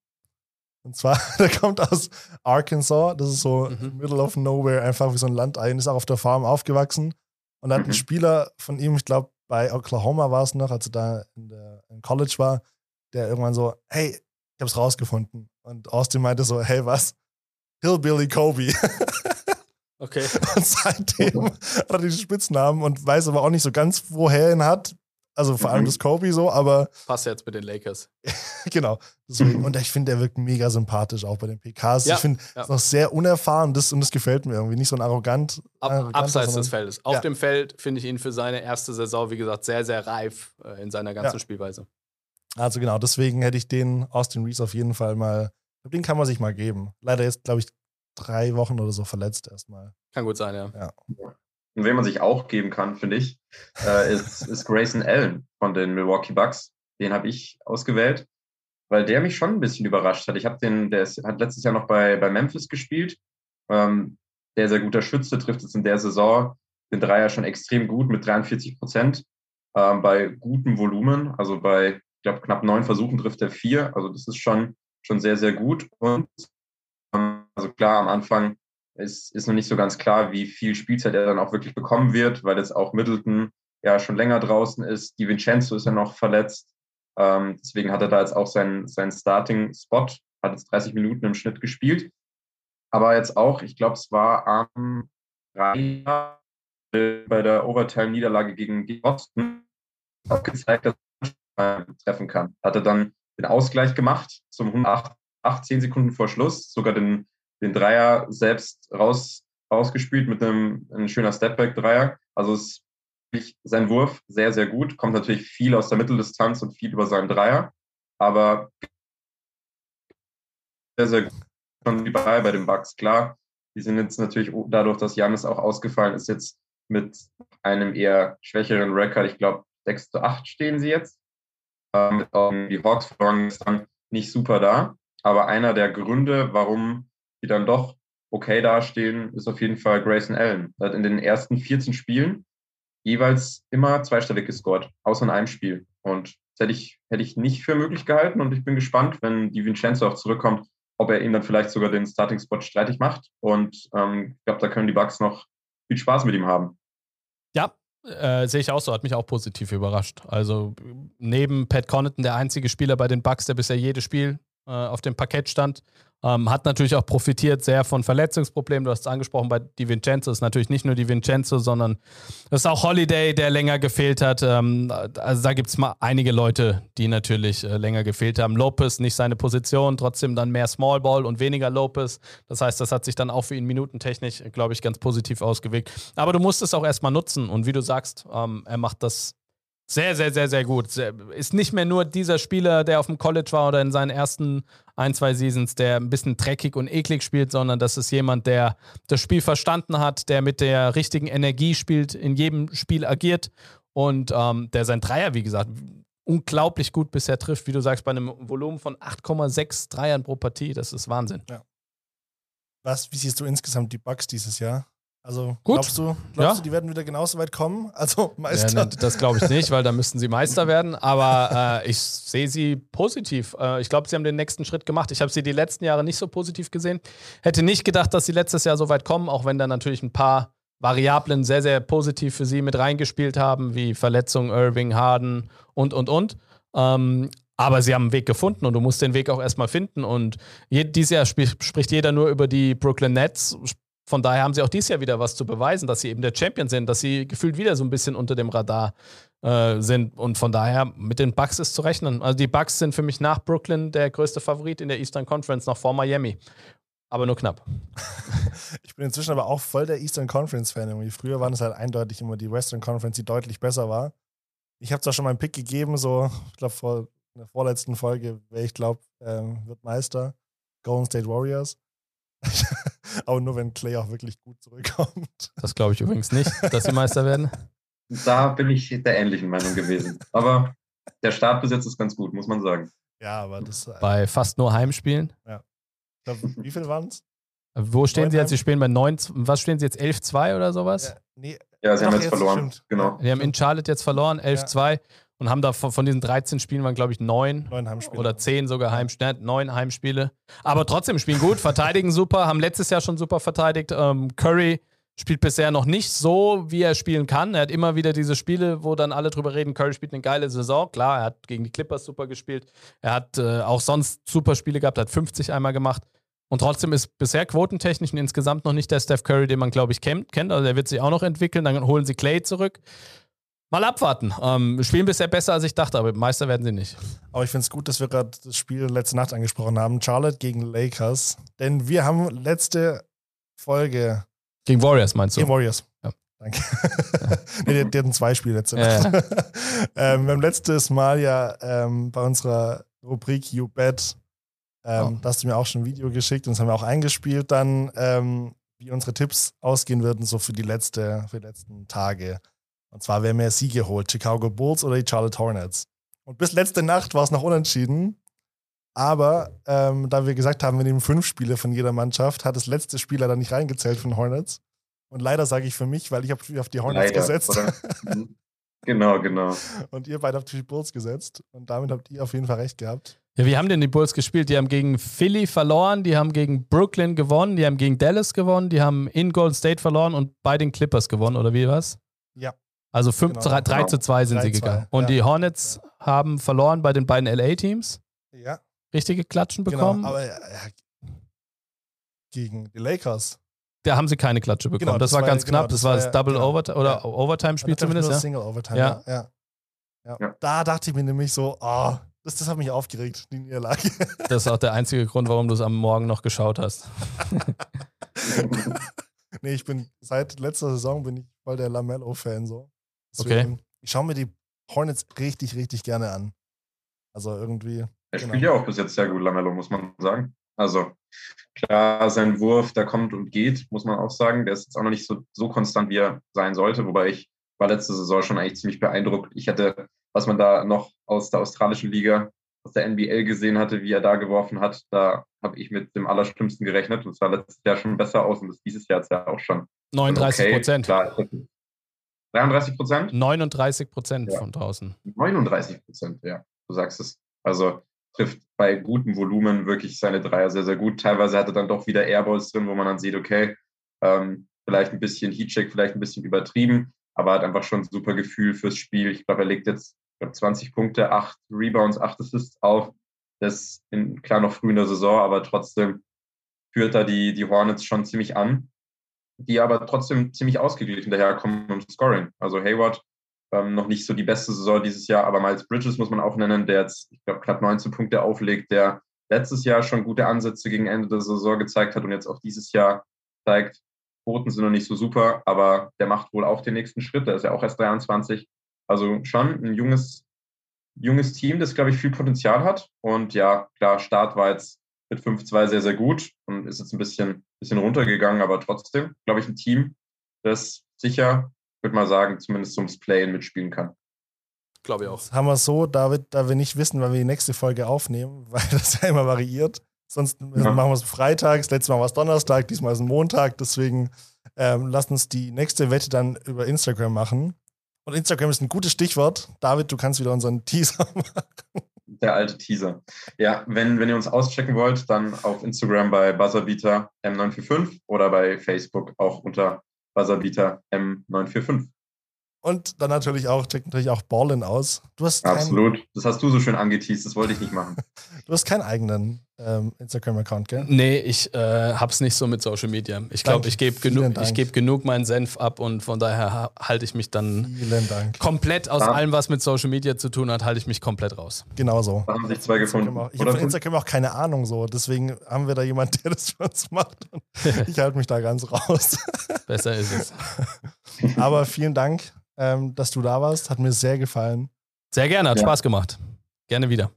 Speaker 4: Und zwar, der kommt aus Arkansas, das ist so mhm. middle of nowhere, einfach wie so ein Landei, ist auch auf der Farm aufgewachsen. Und hat mhm. ein Spieler von ihm, ich glaube, bei Oklahoma war es noch, als er da in, der, in College war, der irgendwann so, hey, ich hab's rausgefunden. Und Austin meinte so, hey, was? Hillbilly Kobe.
Speaker 5: Okay.
Speaker 4: Und seitdem hat er diesen Spitznamen und weiß aber auch nicht so ganz, woher er ihn hat. Also vor allem mhm. das Kobe so, aber.
Speaker 5: Passt jetzt mit den Lakers.
Speaker 4: genau. Deswegen. Und ich finde, er wirkt mega sympathisch auch bei den PKs. Ja, ich finde, ja. ist noch sehr unerfahren das, und das gefällt mir irgendwie. Nicht so ein arrogant.
Speaker 5: Ab, abseits des Feldes. Auf ja. dem Feld finde ich ihn für seine erste Saison, wie gesagt, sehr, sehr reif äh, in seiner ganzen Spielweise.
Speaker 4: Also genau, deswegen hätte ich den Austin Reese auf jeden Fall mal, den kann man sich mal geben. Leider ist, glaube ich, drei Wochen oder so verletzt erstmal.
Speaker 5: Kann gut sein, ja.
Speaker 6: ja. Und wen man sich auch geben kann, finde ich, äh, ist, ist Grayson Allen von den Milwaukee Bucks. Den habe ich ausgewählt, weil der mich schon ein bisschen überrascht hat. Ich habe den, der ist, hat letztes Jahr noch bei, bei Memphis gespielt. Ähm, der sehr guter Schütze, trifft jetzt in der Saison den Dreier schon extrem gut mit 43 Prozent ähm, bei gutem Volumen, also bei glaube, knapp neun Versuchen trifft er vier. Also das ist schon, schon sehr, sehr gut. Und ähm, also klar, am Anfang ist, ist noch nicht so ganz klar, wie viel Spielzeit er dann auch wirklich bekommen wird, weil jetzt auch Middleton ja schon länger draußen ist. Die Vincenzo ist ja noch verletzt. Ähm, deswegen hat er da jetzt auch seinen, seinen Starting-Spot, hat jetzt 30 Minuten im Schnitt gespielt. Aber jetzt auch, ich glaube, es war am Rhein bei der Overtime-Niederlage gegen Boston, hat gezeigt, dass treffen kann. Hat er dann den Ausgleich gemacht zum 108, 10 Sekunden vor Schluss, sogar den, den Dreier selbst raus, rausgespielt mit einem, einem schöner Stepback-Dreier. Also ist sein Wurf sehr, sehr gut. Kommt natürlich viel aus der Mitteldistanz und viel über seinen Dreier. Aber sehr, sehr gut. Schon bei, bei den Bucks, klar. Die sind jetzt natürlich dadurch, dass Janis auch ausgefallen ist, jetzt mit einem eher schwächeren Rekord. Ich glaube, 6 zu 8 stehen sie jetzt. Ähm, die Hawks verloren gestern nicht super da. Aber einer der Gründe, warum die dann doch okay dastehen, ist auf jeden Fall Grayson Allen. Er hat in den ersten 14 Spielen jeweils immer zweistellig gescored, außer in einem Spiel. Und das hätte ich, hätte ich nicht für möglich gehalten. Und ich bin gespannt, wenn die Vincenzo auch zurückkommt, ob er ihm dann vielleicht sogar den Starting-Spot streitig macht. Und ähm, ich glaube, da können die Bucks noch viel Spaß mit ihm haben.
Speaker 5: Äh, sehe ich auch so, hat mich auch positiv überrascht. Also neben Pat Connaughton der einzige Spieler bei den Bucks, der bisher jedes Spiel äh, auf dem Parkett stand. Ähm, hat natürlich auch profitiert sehr von Verletzungsproblemen. Du hast es angesprochen bei Di Vincenzo. ist natürlich nicht nur Di Vincenzo, sondern es ist auch Holiday, der länger gefehlt hat. Ähm, also da gibt es mal einige Leute, die natürlich äh, länger gefehlt haben. Lopez nicht seine Position, trotzdem dann mehr Small Ball und weniger Lopez. Das heißt, das hat sich dann auch für ihn minutentechnisch, glaube ich, ganz positiv ausgewirkt. Aber du musst es auch erstmal nutzen. Und wie du sagst, ähm, er macht das sehr, sehr, sehr, sehr gut. Ist nicht mehr nur dieser Spieler, der auf dem College war oder in seinen ersten ein, zwei Seasons, der ein bisschen dreckig und eklig spielt, sondern das ist jemand, der das Spiel verstanden hat, der mit der richtigen Energie spielt, in jedem Spiel agiert und ähm, der sein Dreier, wie gesagt, unglaublich gut bisher trifft, wie du sagst, bei einem Volumen von 8,6 Dreiern pro Partie. Das ist Wahnsinn. Ja.
Speaker 4: Was, wie siehst du insgesamt die Bugs dieses Jahr? Also Gut. glaubst du, glaubst ja. du, die werden wieder genauso weit kommen? Also Meister? Ja,
Speaker 5: ne, das glaube ich nicht, weil da müssten sie Meister werden. Aber äh, ich sehe sie positiv. Äh, ich glaube, sie haben den nächsten Schritt gemacht. Ich habe sie die letzten Jahre nicht so positiv gesehen. Hätte nicht gedacht, dass sie letztes Jahr so weit kommen, auch wenn da natürlich ein paar Variablen sehr, sehr positiv für sie mit reingespielt haben, wie Verletzungen, Irving, Harden und, und, und. Ähm, aber sie haben einen Weg gefunden und du musst den Weg auch erstmal finden. Und je, dieses Jahr sp spricht jeder nur über die Brooklyn Nets, von daher haben sie auch dieses Jahr wieder was zu beweisen, dass sie eben der Champion sind, dass sie gefühlt wieder so ein bisschen unter dem Radar äh, sind. Und von daher mit den Bucks ist zu rechnen. Also die Bucks sind für mich nach Brooklyn der größte Favorit in der Eastern Conference, noch vor Miami. Aber nur knapp.
Speaker 4: ich bin inzwischen aber auch voll der Eastern Conference-Fan. Früher waren es halt eindeutig immer die Western Conference, die deutlich besser war. Ich habe zwar schon mal einen Pick gegeben, so, ich glaube, vor der vorletzten Folge, wer ich glaube, ähm, wird Meister. Golden State Warriors. Aber nur wenn Clay auch wirklich gut zurückkommt.
Speaker 5: Das glaube ich übrigens nicht, dass sie Meister werden.
Speaker 6: Da bin ich der ähnlichen Meinung gewesen. Aber der Start bis jetzt ist ganz gut, muss man sagen.
Speaker 4: Ja, aber das.
Speaker 5: Äh, bei fast nur Heimspielen.
Speaker 4: Ja. Glaub, wie viel waren es?
Speaker 5: Wo stehen sie jetzt? Sie spielen bei 9, was stehen sie jetzt? 11-2 oder sowas?
Speaker 6: Ja, nee, ja sie haben jetzt, jetzt verloren. Stimmt. Genau.
Speaker 5: Die haben in Charlotte jetzt verloren, 11-2. Ja und haben da von, von diesen 13 Spielen waren, glaube ich, neun, neun oder zehn sogar Heimspiele, neun Heimspiele. Aber trotzdem spielen gut, verteidigen super, haben letztes Jahr schon super verteidigt. Ähm, Curry spielt bisher noch nicht so, wie er spielen kann. Er hat immer wieder diese Spiele, wo dann alle drüber reden, Curry spielt eine geile Saison. Klar, er hat gegen die Clippers super gespielt. Er hat äh, auch sonst super Spiele gehabt, hat 50 einmal gemacht. Und trotzdem ist bisher quotentechnisch und insgesamt noch nicht der Steph Curry, den man, glaube ich, kennt. Also der wird sich auch noch entwickeln. Dann holen sie Clay zurück. Mal abwarten. Ähm, spielen bisher besser, als ich dachte, aber Meister werden sie nicht.
Speaker 4: Aber ich finde es gut, dass wir gerade das Spiel letzte Nacht angesprochen haben. Charlotte gegen Lakers. Denn wir haben letzte Folge.
Speaker 5: Gegen Warriors meinst du?
Speaker 4: Gegen Warriors. Ja. Danke. Ja. nee, die, die, hatten zwei Spiele letzte Nacht. Ja, ähm, wir haben letztes Mal ja ähm, bei unserer Rubrik You Bet, ähm, oh. da hast du mir auch schon ein Video geschickt und das haben wir auch eingespielt, dann, ähm, wie unsere Tipps ausgehen würden, so für die, letzte, für die letzten Tage. Und zwar, wer mehr Siege holt, Chicago Bulls oder die Charlotte Hornets. Und bis letzte Nacht war es noch unentschieden. Aber ähm, da wir gesagt haben, wir nehmen fünf Spiele von jeder Mannschaft, hat das letzte Spiel leider nicht reingezählt von Hornets. Und leider sage ich für mich, weil ich habe auf die Hornets leider, gesetzt.
Speaker 6: Mhm. genau, genau.
Speaker 4: Und ihr beide habt die Bulls gesetzt. Und damit habt ihr auf jeden Fall recht gehabt.
Speaker 5: Ja, wie haben denn die Bulls gespielt? Die haben gegen Philly verloren, die haben gegen Brooklyn gewonnen, die haben gegen Dallas gewonnen, die haben in Golden State verloren und bei den Clippers gewonnen, oder wie was?
Speaker 4: Ja.
Speaker 5: Also 5, genau. 3, 3 genau. zu 2 sind 3, sie gegangen. Und ja. die Hornets ja. haben verloren bei den beiden LA-Teams.
Speaker 4: Ja.
Speaker 5: Richtige Klatschen genau, bekommen.
Speaker 4: Genau, aber ja, gegen die Lakers.
Speaker 5: Da haben sie keine Klatsche bekommen. Genau, das, das, war ganz genau, knapp. Das, das war das Double genau. Overtime oder Overtime-Spiel zumindest.
Speaker 4: Ja? Single Overtime. Ja. Ja. ja. Da dachte ich mir nämlich so, oh, das, das hat mich aufgeregt, die Niederlage.
Speaker 5: Das ist auch der einzige Grund, warum du es am Morgen noch geschaut hast.
Speaker 4: nee, ich bin seit letzter Saison bin ich voll der Lamello-Fan so. Deswegen, okay. Ich schaue mir die Hornets richtig, richtig gerne an. Also irgendwie.
Speaker 6: Er genau. spielt ja auch bis jetzt sehr gut, Lamello, muss man sagen. Also klar, sein Wurf, der kommt und geht, muss man auch sagen. Der ist jetzt auch noch nicht so, so konstant, wie er sein sollte. Wobei ich war letzte Saison schon eigentlich ziemlich beeindruckt. Ich hätte, was man da noch aus der australischen Liga, aus der NBL gesehen hatte, wie er da geworfen hat, da habe ich mit dem Allerschlimmsten gerechnet. Und es sah letztes Jahr schon besser aus und das dieses Jahr ist ja auch schon.
Speaker 5: 39 Prozent. Okay.
Speaker 6: 33 Prozent?
Speaker 5: 39 Prozent ja. von draußen.
Speaker 6: 39 Prozent, ja. Du sagst es. Also trifft bei gutem Volumen wirklich seine Dreier sehr, sehr gut. Teilweise hat er dann doch wieder Airballs drin, wo man dann sieht, okay, ähm, vielleicht ein bisschen Heatcheck, vielleicht ein bisschen übertrieben, aber hat einfach schon ein super Gefühl fürs Spiel. Ich glaube, er legt jetzt glaub, 20 Punkte, 8 Rebounds, 8 Assists auf. Das ist klar noch früh in der Saison, aber trotzdem führt da die, die Hornets schon ziemlich an, die aber trotzdem ziemlich ausgeglichen daherkommen im Scoring. Also Hayward ähm, noch nicht so die beste Saison dieses Jahr, aber Miles Bridges muss man auch nennen, der jetzt, ich glaube, knapp 19 Punkte auflegt, der letztes Jahr schon gute Ansätze gegen Ende der Saison gezeigt hat und jetzt auch dieses Jahr zeigt, Quoten sind noch nicht so super, aber der macht wohl auch den nächsten Schritt. Der ist ja auch erst 23. Also schon ein junges, junges Team, das, glaube ich, viel Potenzial hat. Und ja, klar, Start war jetzt mit 5-2 sehr, sehr gut und ist jetzt ein bisschen, bisschen runtergegangen, aber trotzdem, glaube ich, ein Team, das sicher, würde mal sagen, zumindest ums Play mitspielen kann.
Speaker 5: Glaube ich auch.
Speaker 4: Das haben wir so, David, da wir nicht wissen, wann wir die nächste Folge aufnehmen, weil das ja immer variiert. Sonst ja. machen wir es freitags, letztes Mal war es Donnerstag, diesmal ist es Montag. Deswegen ähm, lasst uns die nächste Wette dann über Instagram machen. Und Instagram ist ein gutes Stichwort. David, du kannst wieder unseren Teaser machen.
Speaker 6: Der alte Teaser. Ja, wenn, wenn ihr uns auschecken wollt, dann auf Instagram bei Buzzerbeater M945 oder bei Facebook auch unter Buzzerbeater M945.
Speaker 4: Und dann natürlich auch, checkt natürlich auch Ballin aus.
Speaker 6: Du hast Absolut. Das hast du so schön angeteased, das wollte ich nicht machen.
Speaker 4: du hast keinen eigenen ähm, Instagram-Account, gell?
Speaker 5: Nee, ich äh, hab's nicht so mit Social Media. Ich glaube, ich gebe genug, geb genug meinen Senf ab und von daher halte ich mich dann komplett aus ja. allem, was mit Social Media zu tun hat, halte ich mich komplett raus.
Speaker 4: Genau so.
Speaker 6: Da haben sich zwei gefunden.
Speaker 4: Ich habe von Instagram auch keine Ahnung so. Deswegen haben wir da jemanden, der das für uns macht. ich halte mich da ganz raus.
Speaker 5: Besser ist es.
Speaker 4: Aber vielen Dank ähm, dass du da warst. Hat mir sehr gefallen.
Speaker 5: Sehr gerne, hat ja. Spaß gemacht. Gerne wieder.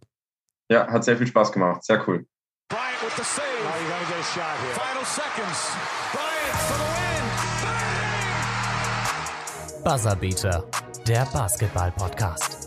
Speaker 6: Ja, hat sehr viel Spaß gemacht. Sehr cool.
Speaker 1: Bryant with the save. Now you gotta get a shot here. Final seconds. Bryant for
Speaker 3: the win. Buzzerbeater, der Basketball-Podcast.